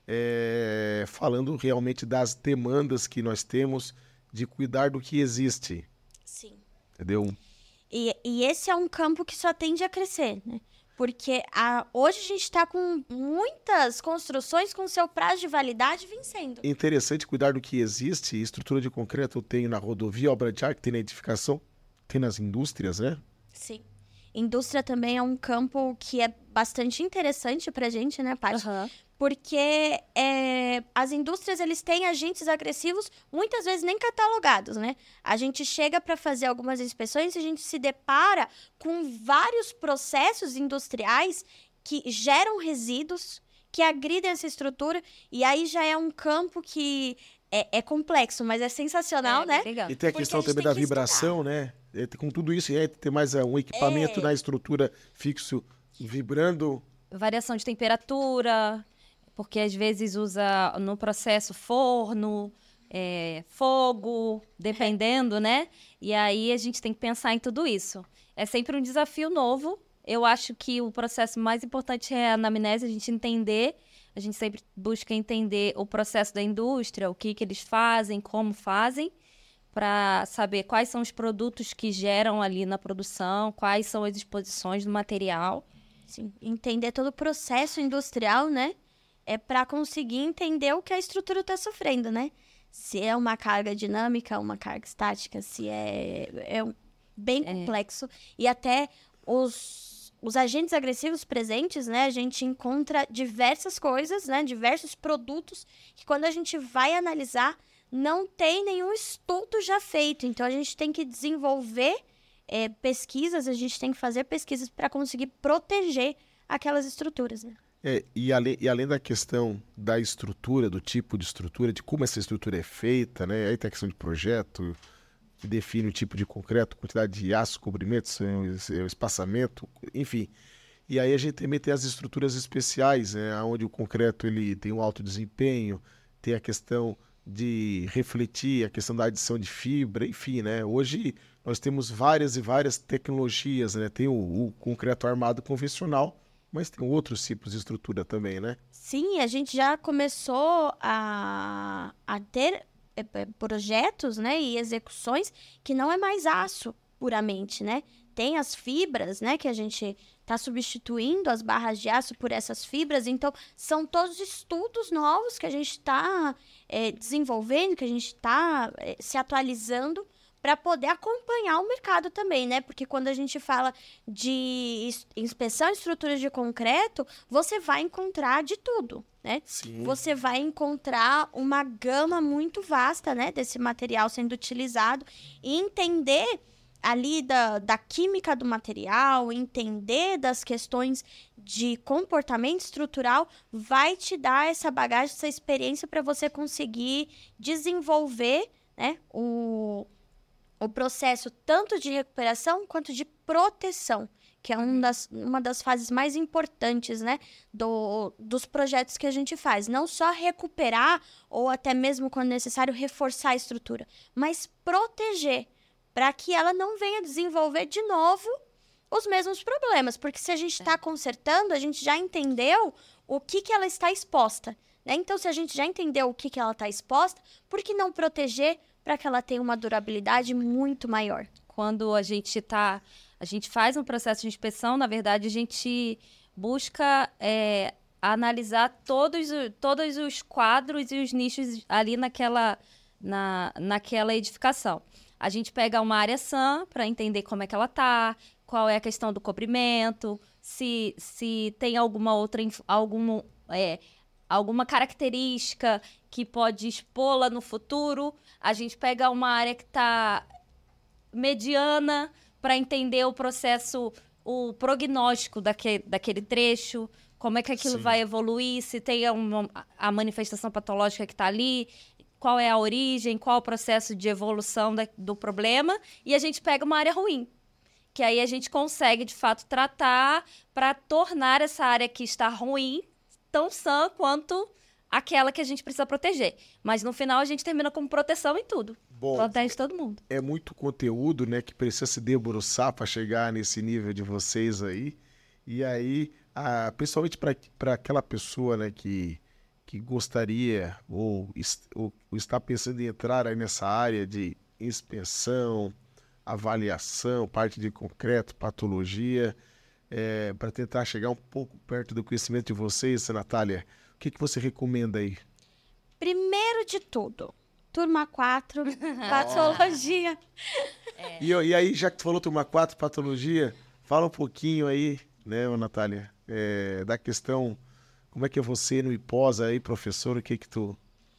é, falando realmente das demandas que nós temos de cuidar do que existe,
Sim.
entendeu?
E, e esse é um campo que só tende a crescer, né? Porque a, hoje a gente está com muitas construções com seu prazo de validade vencendo.
É interessante cuidar do que existe. Estrutura de concreto eu tenho na rodovia, obra de arte, tem na edificação, tem nas indústrias, né?
Sim. Indústria também é um campo que é bastante interessante pra gente, né, Paty?
Aham.
Porque é, as indústrias, eles têm agentes agressivos, muitas vezes nem catalogados, né? A gente chega para fazer algumas inspeções e a gente se depara com vários processos industriais que geram resíduos, que agridem essa estrutura, e aí já é um campo que é, é complexo, mas é sensacional,
É,
né?
Legal.
E tem a
Porque
questão
a
também da
que
vibração, né? É, com tudo isso, é, ter mais é, um equipamento
É.
na estrutura fixo vibrando.
Variação de temperatura, porque às vezes usa no processo forno, é, fogo, dependendo, né? E aí a gente tem que pensar em tudo isso. É sempre um desafio novo. Eu acho que o processo mais importante é a anamnese, a gente entender. A gente sempre busca entender o processo da indústria, o que, que eles fazem, como fazem, para saber quais são os produtos que geram ali na produção, quais são as exposições do material.
Sim, entender todo o processo industrial, né? É para conseguir entender o que a estrutura está sofrendo, né? Se é uma carga dinâmica, uma carga estática, se é, é bem complexo. E até os, os agentes agressivos presentes, né? A gente encontra diversas coisas, né? Diversos produtos que quando a gente vai analisar, não tem nenhum estudo já feito. Então, a gente tem que desenvolver é, pesquisas, a gente tem que fazer pesquisas para conseguir proteger aquelas estruturas, né?
É, e, além, e além da questão da estrutura, do tipo de estrutura, de como essa estrutura é feita, né? Aí tem a questão de projeto, que define o tipo de concreto, quantidade de aço, comprimento, se- se- espaçamento, enfim. E aí a gente também tem as estruturas especiais, né? onde o concreto ele tem um alto desempenho, tem a questão de refletir, a questão da adição de fibra, enfim, né? Hoje nós temos várias e várias tecnologias, né? Tem o, o concreto armado convencional, mas tem outros tipos de estrutura também, né?
Sim, a gente já começou a, a ter é, é, projetos, né, e execuções que não é mais aço puramente, né? Tem as fibras, né, que a gente está substituindo as barras de aço por essas fibras. Então, são todos estudos novos que a gente está desenvolvendo, que a gente está se atualizando para poder acompanhar o mercado também, né? Porque quando a gente fala de ins- inspeção de estruturas de concreto, você vai encontrar de tudo, né? Você vai encontrar uma gama muito vasta, né, desse material sendo utilizado e entender ali da, da química do material, entender das questões de comportamento estrutural, vai te dar essa bagagem, essa experiência para você conseguir desenvolver né, o, o processo tanto de recuperação quanto de proteção, que é um das, uma das fases mais importantes né, do, dos projetos que a gente faz. Não só recuperar, ou até mesmo, quando necessário, reforçar a estrutura, mas proteger para que ela não venha desenvolver de novo os mesmos problemas. Porque se a gente está consertando, a gente já entendeu o que, que ela está exposta. Né? Então, se a gente já entendeu o que, que ela está exposta, por que não proteger para que ela tenha uma durabilidade muito maior?
Quando a gente tá, a gente faz um processo de inspeção, na verdade, a gente busca é, analisar todos, todos os quadros e os nichos ali naquela, na, naquela edificação. A gente pega uma área sã para entender como é que ela tá, qual é a questão do cobrimento, se, se tem alguma outra algum, é, alguma característica que pode expô-la no futuro. A gente pega uma área que está mediana para entender o processo, o prognóstico daque, daquele trecho, como é que aquilo Sim. vai evoluir, se tem uma, a manifestação patológica que está ali, qual é a origem, qual o processo de evolução da, do problema, e a gente pega uma área ruim. Que aí a gente consegue, de fato, tratar para tornar essa área que está ruim tão sã quanto aquela que a gente precisa proteger. Mas no final a gente termina com proteção em tudo. Bom, Protege todo mundo.
É muito conteúdo, né, que precisa se debruçar para chegar nesse nível de vocês aí. E aí, a, principalmente para aquela pessoa, né, que que gostaria ou, ou, ou está pensando em entrar aí nessa área de inspeção, avaliação, parte de concreto, patologia, é, para tentar chegar um pouco perto do conhecimento de vocês, Natália, o que, que você recomenda aí?
Primeiro de tudo, turma 4, [laughs] patologia.
É. E, e, aí, já que tu falou turma 4, patologia, fala um pouquinho aí, né, Natália, é, da questão como é que é você no IPOSA aí, professor? O que que tu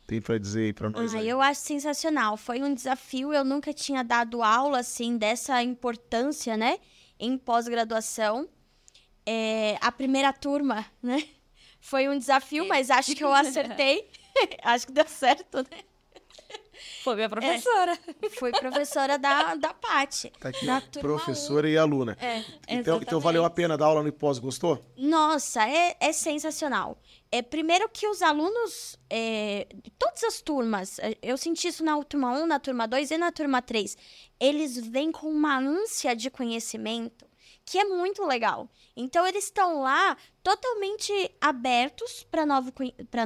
tem para dizer aí para nós?
Ah, eu acho sensacional. Foi um desafio. Eu nunca tinha dado aula assim dessa importância, né? Em pós-graduação. É, a primeira turma, né? Foi um desafio, mas acho que eu acertei. [laughs] acho que deu certo, né?
Foi minha professora.
É, foi professora da, da Pati.
Tá aqui, professora 1. e aluna. É, então, então valeu a pena dar aula no IPOS, gostou?
Nossa, é, é sensacional. É, primeiro que os alunos, é, todas as turmas, é, eu senti isso na turma 1, na turma 2 e na turma 3, eles vêm com uma ânsia de conhecimento que é muito legal. Então, eles estão lá totalmente abertos para novo,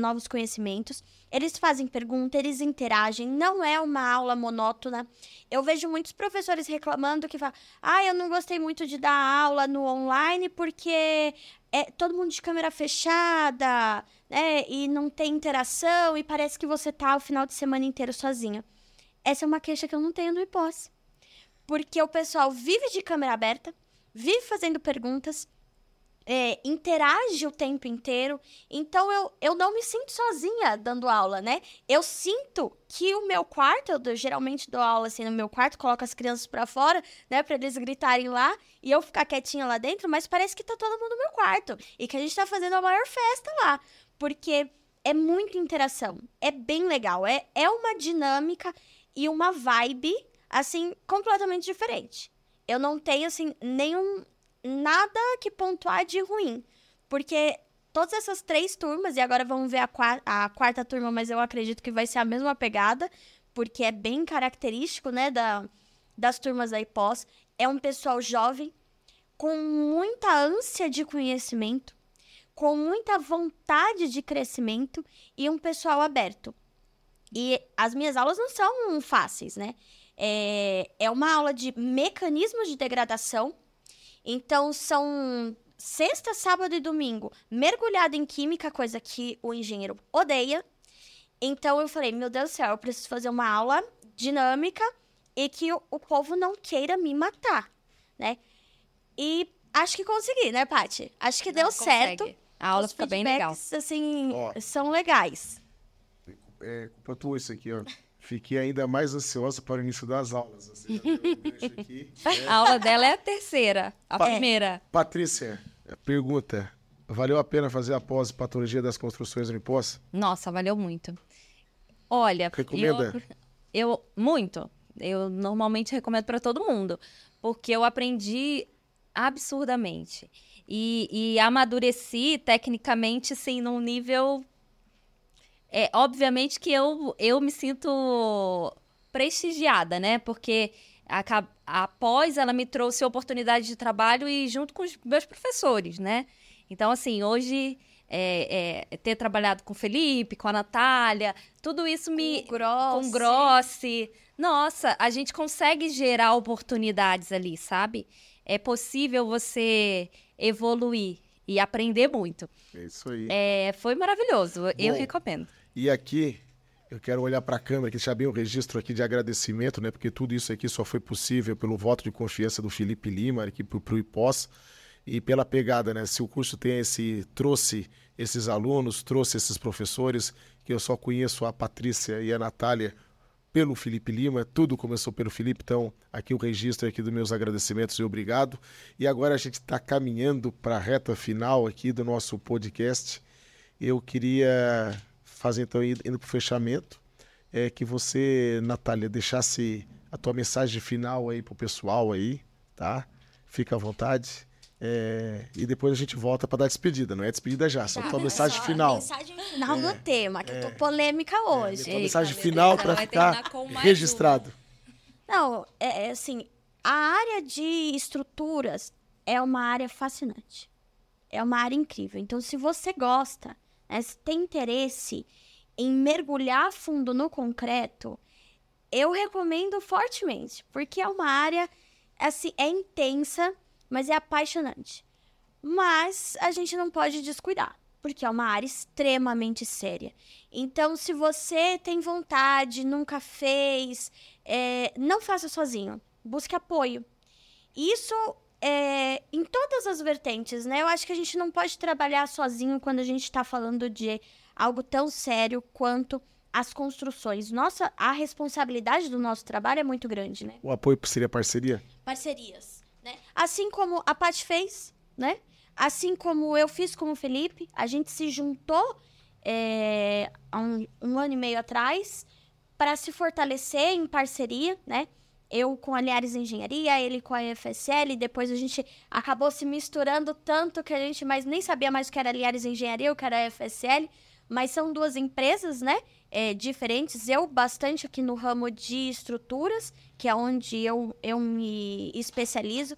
novos conhecimentos. Eles fazem pergunta, eles interagem, não é uma aula monótona. Eu vejo muitos professores reclamando que falam: ah, eu não gostei muito de dar aula no online porque é todo mundo de câmera fechada, né? E não tem interação e parece que você tá o final de semana inteiro sozinha. Essa é uma queixa que eu não tenho no IPOS. Porque o pessoal vive de câmera aberta, vive fazendo perguntas, é, interage o tempo inteiro. Então eu, eu não me sinto sozinha dando aula, né? Eu sinto que o meu quarto, eu geralmente dou aula assim no meu quarto, coloco as crianças para fora, né, para eles gritarem lá e eu ficar quietinha lá dentro, mas parece que tá todo mundo no meu quarto e que a gente tá fazendo a maior festa lá, porque é muita interação, é bem legal, é, é uma dinâmica e uma vibe assim completamente diferente. Eu não tenho, assim, nenhum. nada que pontuar de ruim. Porque todas essas três turmas, e agora vamos ver a, quarta, a quarta turma, mas eu acredito que vai ser a mesma pegada, porque é bem característico, né, da, das turmas da IPOS. É um pessoal jovem, com muita ânsia de conhecimento, com muita vontade de crescimento e um pessoal aberto. E as minhas aulas não são fáceis, né? É, é uma aula de mecanismos de degradação. Então, são sexta, sábado e domingo mergulhado em química, coisa que o engenheiro odeia. Então, eu falei, meu Deus do céu, eu preciso fazer uma aula dinâmica e que o, o povo não queira me matar, né? E acho que consegui, né, Paty? Acho que não, deu consegue. certo.
A aula Os fica bem legal.
assim, são legais.
É culpa tua isso aqui, ó. Fiquei ainda mais ansiosa para o início das aulas. Gancho aqui. [laughs]
A aula dela é a terceira, a
Pa-
primeira.
Patrícia, pergunta. Valeu a pena fazer a pós-patologia das construções no IPOS?
Nossa, valeu muito. Olha,
Recomenda?
Eu, eu muito. Eu normalmente recomendo para todo mundo, porque eu aprendi absurdamente e, e amadureci tecnicamente, assim, num nível. É, obviamente que eu, eu me sinto prestigiada, né? Porque a, após ela me trouxe oportunidade de trabalho e junto com os meus professores, né? Então, assim, hoje é, é, ter trabalhado com o Felipe, com a Natália, tudo isso me.
Com o Grossi.
Com o Grossi. Nossa, a gente consegue gerar oportunidades ali, sabe? É possível você evoluir e aprender muito.
É isso aí.
É, foi maravilhoso. Eu
Bom.
recomendo.
E aqui, eu quero olhar para a câmera, que deixar bem o registro aqui de agradecimento, né? Porque tudo isso aqui só foi possível pelo voto de confiança do Felipe Lima aqui para o IPOS e pela pegada, né? Se o curso tem esse, trouxe esses alunos, trouxe esses professores, que eu só conheço a Patrícia e a Natália pelo Felipe Lima, tudo começou pelo Felipe, então aqui o registro aqui dos meus agradecimentos e obrigado. E agora a gente está caminhando para a reta final aqui do nosso podcast. Eu queria fazer então indo para o fechamento, é que você, Natália, deixasse a tua mensagem final aí pro pessoal aí, tá? Fica à vontade. É, e depois a gente volta para dar despedida, não é despedida já, só a tua mensagem
Só a
final.
Mensagem final do tema, que eu tô polêmica hoje.
Tua mensagem final para ficar registrado.
Não, é, é assim, a área de estruturas é uma área fascinante. É uma área incrível. Então, se você gosta, né, se tem interesse em mergulhar fundo no concreto, eu recomendo fortemente, porque é uma área, assim, é intensa, mas é apaixonante. Mas a gente não pode descuidar, porque é uma área extremamente séria. Então, se você tem vontade, nunca fez, é, não faça sozinho. Busque apoio. Isso é, em todas as vertentes, né? Eu acho que a gente não pode trabalhar sozinho quando a gente está falando de algo tão sério quanto as construções. Nossa, a responsabilidade do nosso trabalho é muito grande, né?
O apoio seria parceria?
Parcerias, né? Assim como a Paty fez, né? Assim como eu fiz com o Felipe, a gente se juntou é, há um, um ano e meio atrás para se fortalecer em parceria, né? Eu com a Liares Engenharia, ele com a FSL, depois a gente acabou se misturando tanto que a gente mais nem sabia mais o que era Liares Engenharia, o que era a FSL, mas são duas empresas, né? é, diferentes. Eu bastante aqui no ramo de estruturas, que é onde eu, eu me especializo.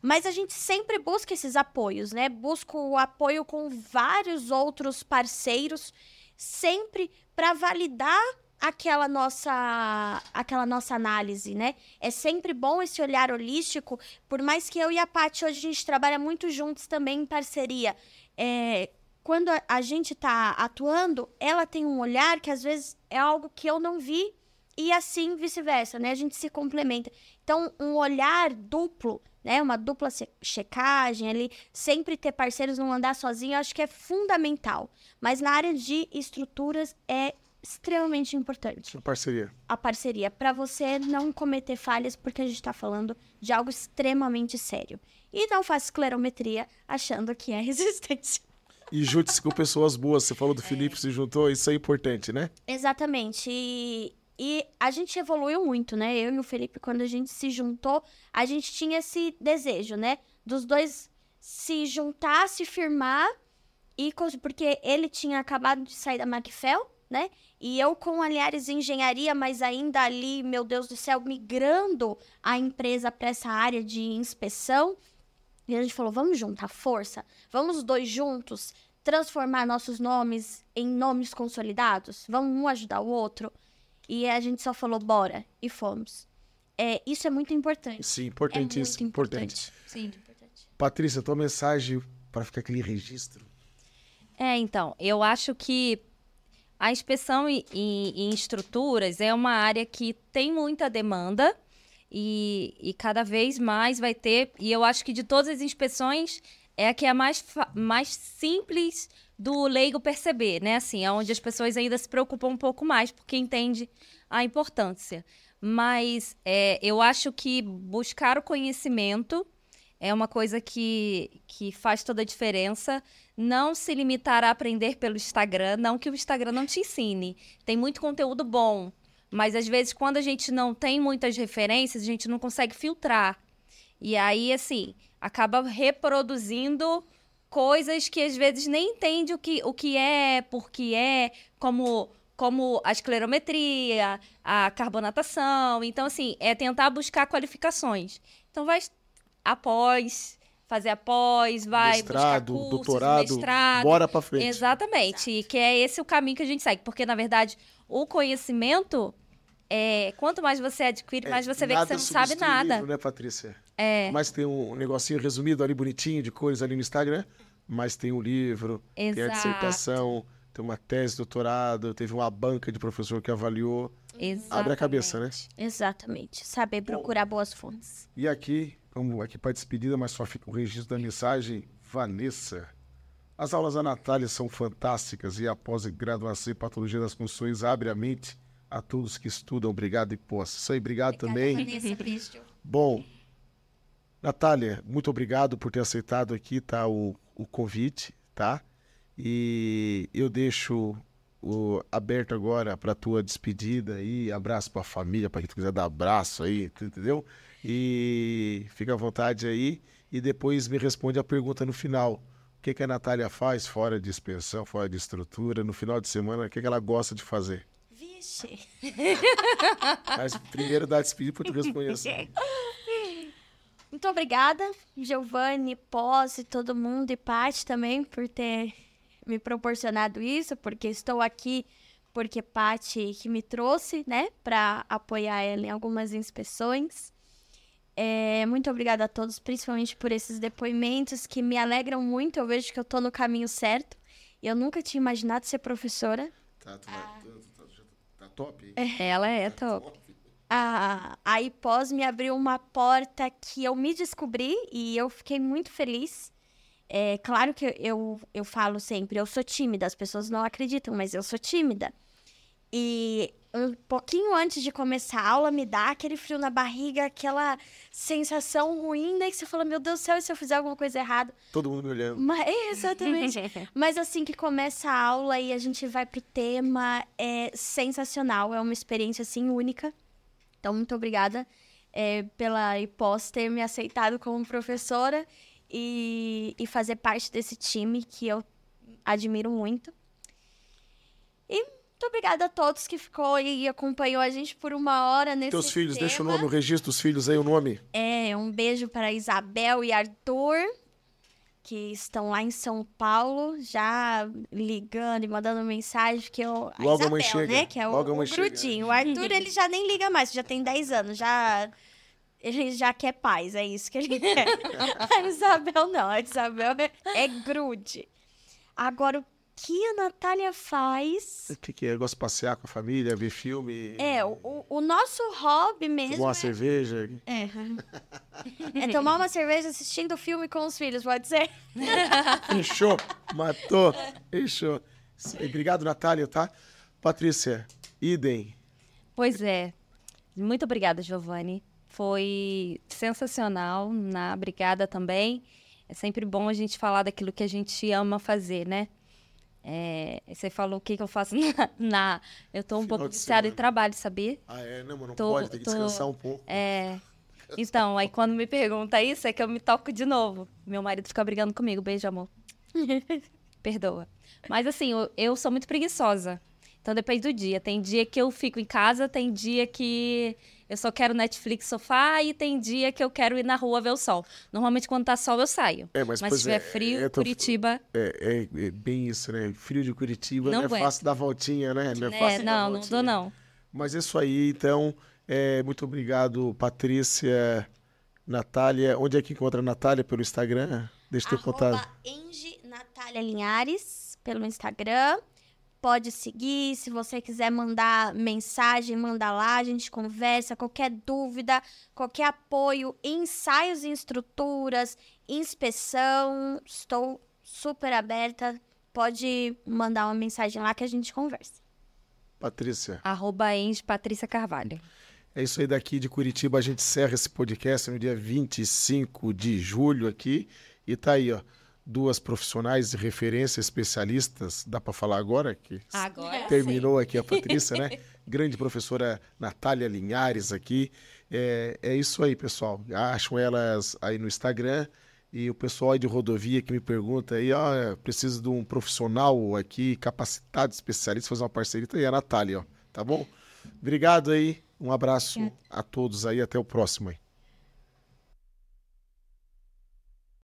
Mas a gente sempre busca esses apoios, né? Busco o apoio com vários outros parceiros, sempre para validar aquela nossa aquela nossa análise, né? É sempre bom esse olhar holístico, por mais que eu e a Paty hoje a gente trabalha muito juntos também em parceria. É, quando a, a gente está atuando, ela tem um olhar que às vezes é algo que eu não vi e assim vice-versa, né? A gente se complementa. Então, um olhar duplo, né? Uma dupla checagem ali, sempre ter parceiros, não andar sozinho, eu acho que é fundamental. Mas na área de estruturas é extremamente importante
Uma parceria.
a parceria para você não cometer falhas, porque a gente está falando de algo extremamente sério. E não faça esclerometria achando que é [laughs] resistência.
E junte-se com pessoas boas. Você falou do Felipe, se juntou, isso é importante, né?
Exatamente. E, e a gente evoluiu muito, né? Eu e o Felipe, quando a gente se juntou, a gente tinha esse desejo, né? Dos dois se juntar, se firmar, e porque ele tinha acabado de sair da Macfel, né? E eu com Aliares Engenharia, mas ainda ali, meu Deus do céu, migrando a empresa para essa área de inspeção. E a gente falou: vamos juntar força, vamos os dois juntos transformar nossos nomes em nomes consolidados, vamos um ajudar o outro. E a gente só falou: bora, e fomos. É, isso é muito importante.
Sim,
É muito
importantíssimo.
importante.
importante.
Sim.
Patrícia, tua mensagem para ficar aquele registro.
É, então, eu acho que a inspeção em, em- em estruturas é uma área que tem muita demanda e, e cada vez mais vai ter. E eu acho que de todas as inspeções é a que é a mais, mais simples do leigo perceber, né? Assim, é onde as pessoas ainda se preocupam um pouco mais, porque entende a importância. Mas é, eu acho que buscar o conhecimento é uma coisa que, que faz toda a diferença. Não se limitar a aprender pelo Instagram, não que o Instagram não te ensine. Tem muito conteúdo bom, mas às vezes quando a gente não tem muitas referências, a gente não consegue filtrar. E aí, assim, acaba reproduzindo coisas que às vezes nem entende o que, o que é, por que é, como como a esclerometria, a carbonatação. Então, assim, é tentar buscar qualificações. Então, vai após, fazer após, vai
mestrado,
buscar cursos,
doutorado,
mestrado.
bora pra frente.
Exatamente. E que é esse o caminho que a gente segue. Porque, na verdade, o conhecimento, é, quanto mais você adquire, mais você vê que
É,
você não sabe nada.
Livro, né, Patrícia?
É,
Mas tem um negocinho resumido ali, bonitinho, de cores ali no Instagram. Mas tem um livro, tem a
Exato.
dissertação, tem uma tese de doutorado, teve uma banca de professor que avaliou. Abre a cabeça, né?
Exatamente. Saber procurar boas fontes.
E aqui, como aqui para despedida, mas só fica o registro da mensagem, Vanessa. As aulas da Natália são fantásticas e a pós-graduação em Patologia das Funções abre a mente a todos que estudam. Obrigado e posse. Isso aí, obrigado também. [laughs] Bom, Natália, muito obrigado por ter aceitado aqui, tá, o, o convite, tá? E eu deixo o, aberto agora para tua despedida aí, abraço para a família, para quem tu quiser dar abraço aí, entendeu? E fica à vontade aí e depois me responde a pergunta no final. O que, que a Natália faz fora de expansão, fora de estrutura, no final de semana, o que, que ela gosta de fazer?
Vixe.
Mas primeiro dá a despedida para tu responder assim.
Muito obrigada, Giovanni, Posse, todo mundo e Paty também por ter me proporcionado isso, porque estou aqui porque Paty que me trouxe, né, para apoiar ela em algumas inspeções. É, muito obrigada a todos, principalmente por esses depoimentos que me alegram muito. Eu vejo que eu tô no caminho certo. Eu nunca tinha imaginado ser professora.
Tá, tu tu- tu- tu- tá top?
ela é top.
a, a IPOS me abriu uma porta que eu me descobri e eu fiquei muito feliz. É claro que eu, eu falo sempre, eu sou tímida, as pessoas não acreditam, mas eu sou tímida. E um pouquinho antes de começar a aula, me dá aquele frio na barriga, aquela sensação ruim, né? Que você fala, meu Deus do céu, e se eu fizer alguma coisa errada?
Todo mundo me olhando.
Mas, exatamente. [laughs] Mas assim que começa a aula e a gente vai pro tema, é sensacional. É uma experiência, assim, única. Então, muito obrigada é, pela IPOS ter me aceitado como professora e, e fazer parte desse time que eu admiro muito. E muito obrigada a todos que ficou e acompanhou a gente por uma hora nesse
Teus filhos,
tema.
deixa o nome, o registro dos filhos aí, o nome.
É, um beijo para Isabel e Arthur, que estão lá em São Paulo, já ligando e mandando mensagem que eu... A
Logo a
Isabel, né? Que é o, o
mãe chega.
grudinho. O Arthur, ele já nem liga mais, já tem 10 anos, já... Ele já quer paz, é isso que ele quer. [laughs] a Isabel não, a Isabel é, é grude. Agora, o que a Natália faz...
O que, que é? Eu gosto de passear com a família, ver filme,
É, o, o- nosso hobby mesmo
tomar uma
é
cerveja.
É. [laughs] É tomar uma cerveja assistindo o filme com os filhos, pode ser? [laughs]
Fechou, matou, fechou. Obrigado, Natália, tá? Patrícia, idem.
Pois é. Muito obrigada, Giovanni. Foi sensacional. Na obrigada também. É sempre bom a gente falar daquilo que a gente ama fazer, né? É, você falou o que, que eu faço [laughs] na, na- Eu tô um
Final
pouco
de
viciada em trabalho, sabia?
Ah, é? Não, mas não
Tô-
pode, tem que
tô-
descansar um pouco.
É. Então, aí quando me pergunta isso, é que eu me toco de novo. Meu marido fica brigando comigo. Beijo, amor. [laughs] Perdoa. Mas assim, eu, eu sou muito preguiçosa. Então depende do dia. Tem dia que eu fico em casa, tem dia que eu só quero Netflix sofá e tem dia que eu quero ir na rua ver o sol. Normalmente quando tá sol eu saio.
É, mas,
Mas se tiver
é,
frio,
eu tô-
Curitiba.
É, é- é bem isso, né? Frio de Curitiba não,
Não
é
aguento.
fácil dar voltinha, né? Não é,
É,
fácil dar
não, não
voltinha.
dou não.
Mas é isso aí, então. é, muito obrigado, Patrícia, Natália. Onde é que encontra a Natália? Pelo Instagram? Deixa eu ter contato.
Arroba Engie Natália Linhares pelo Instagram. Pode seguir, se você quiser mandar mensagem, manda lá, a gente conversa, qualquer dúvida, qualquer apoio, ensaios e estruturas, inspeção, estou super aberta. Pode mandar uma mensagem lá que a gente conversa.
Patrícia.
Arroba Enge Patrícia Carvalho.
É isso aí daqui de Curitiba. A gente encerra esse podcast no dia 25 de julho aqui. E tá aí, ó. Duas profissionais de referência, especialistas. Dá para falar agora? que
Agora
Terminou
sim.
aqui a [laughs] Patrícia, né? Grande professora Natália Linhares aqui. É, é isso aí, pessoal. Acham elas aí no Instagram. E o pessoal aí de rodovia que me pergunta aí, ó, preciso de um profissional aqui, capacitado, especialista, fazer uma parceria. Tá aí a Natália, ó. Tá bom? Obrigado aí. Um abraço a todos aí. Até o próximo aí.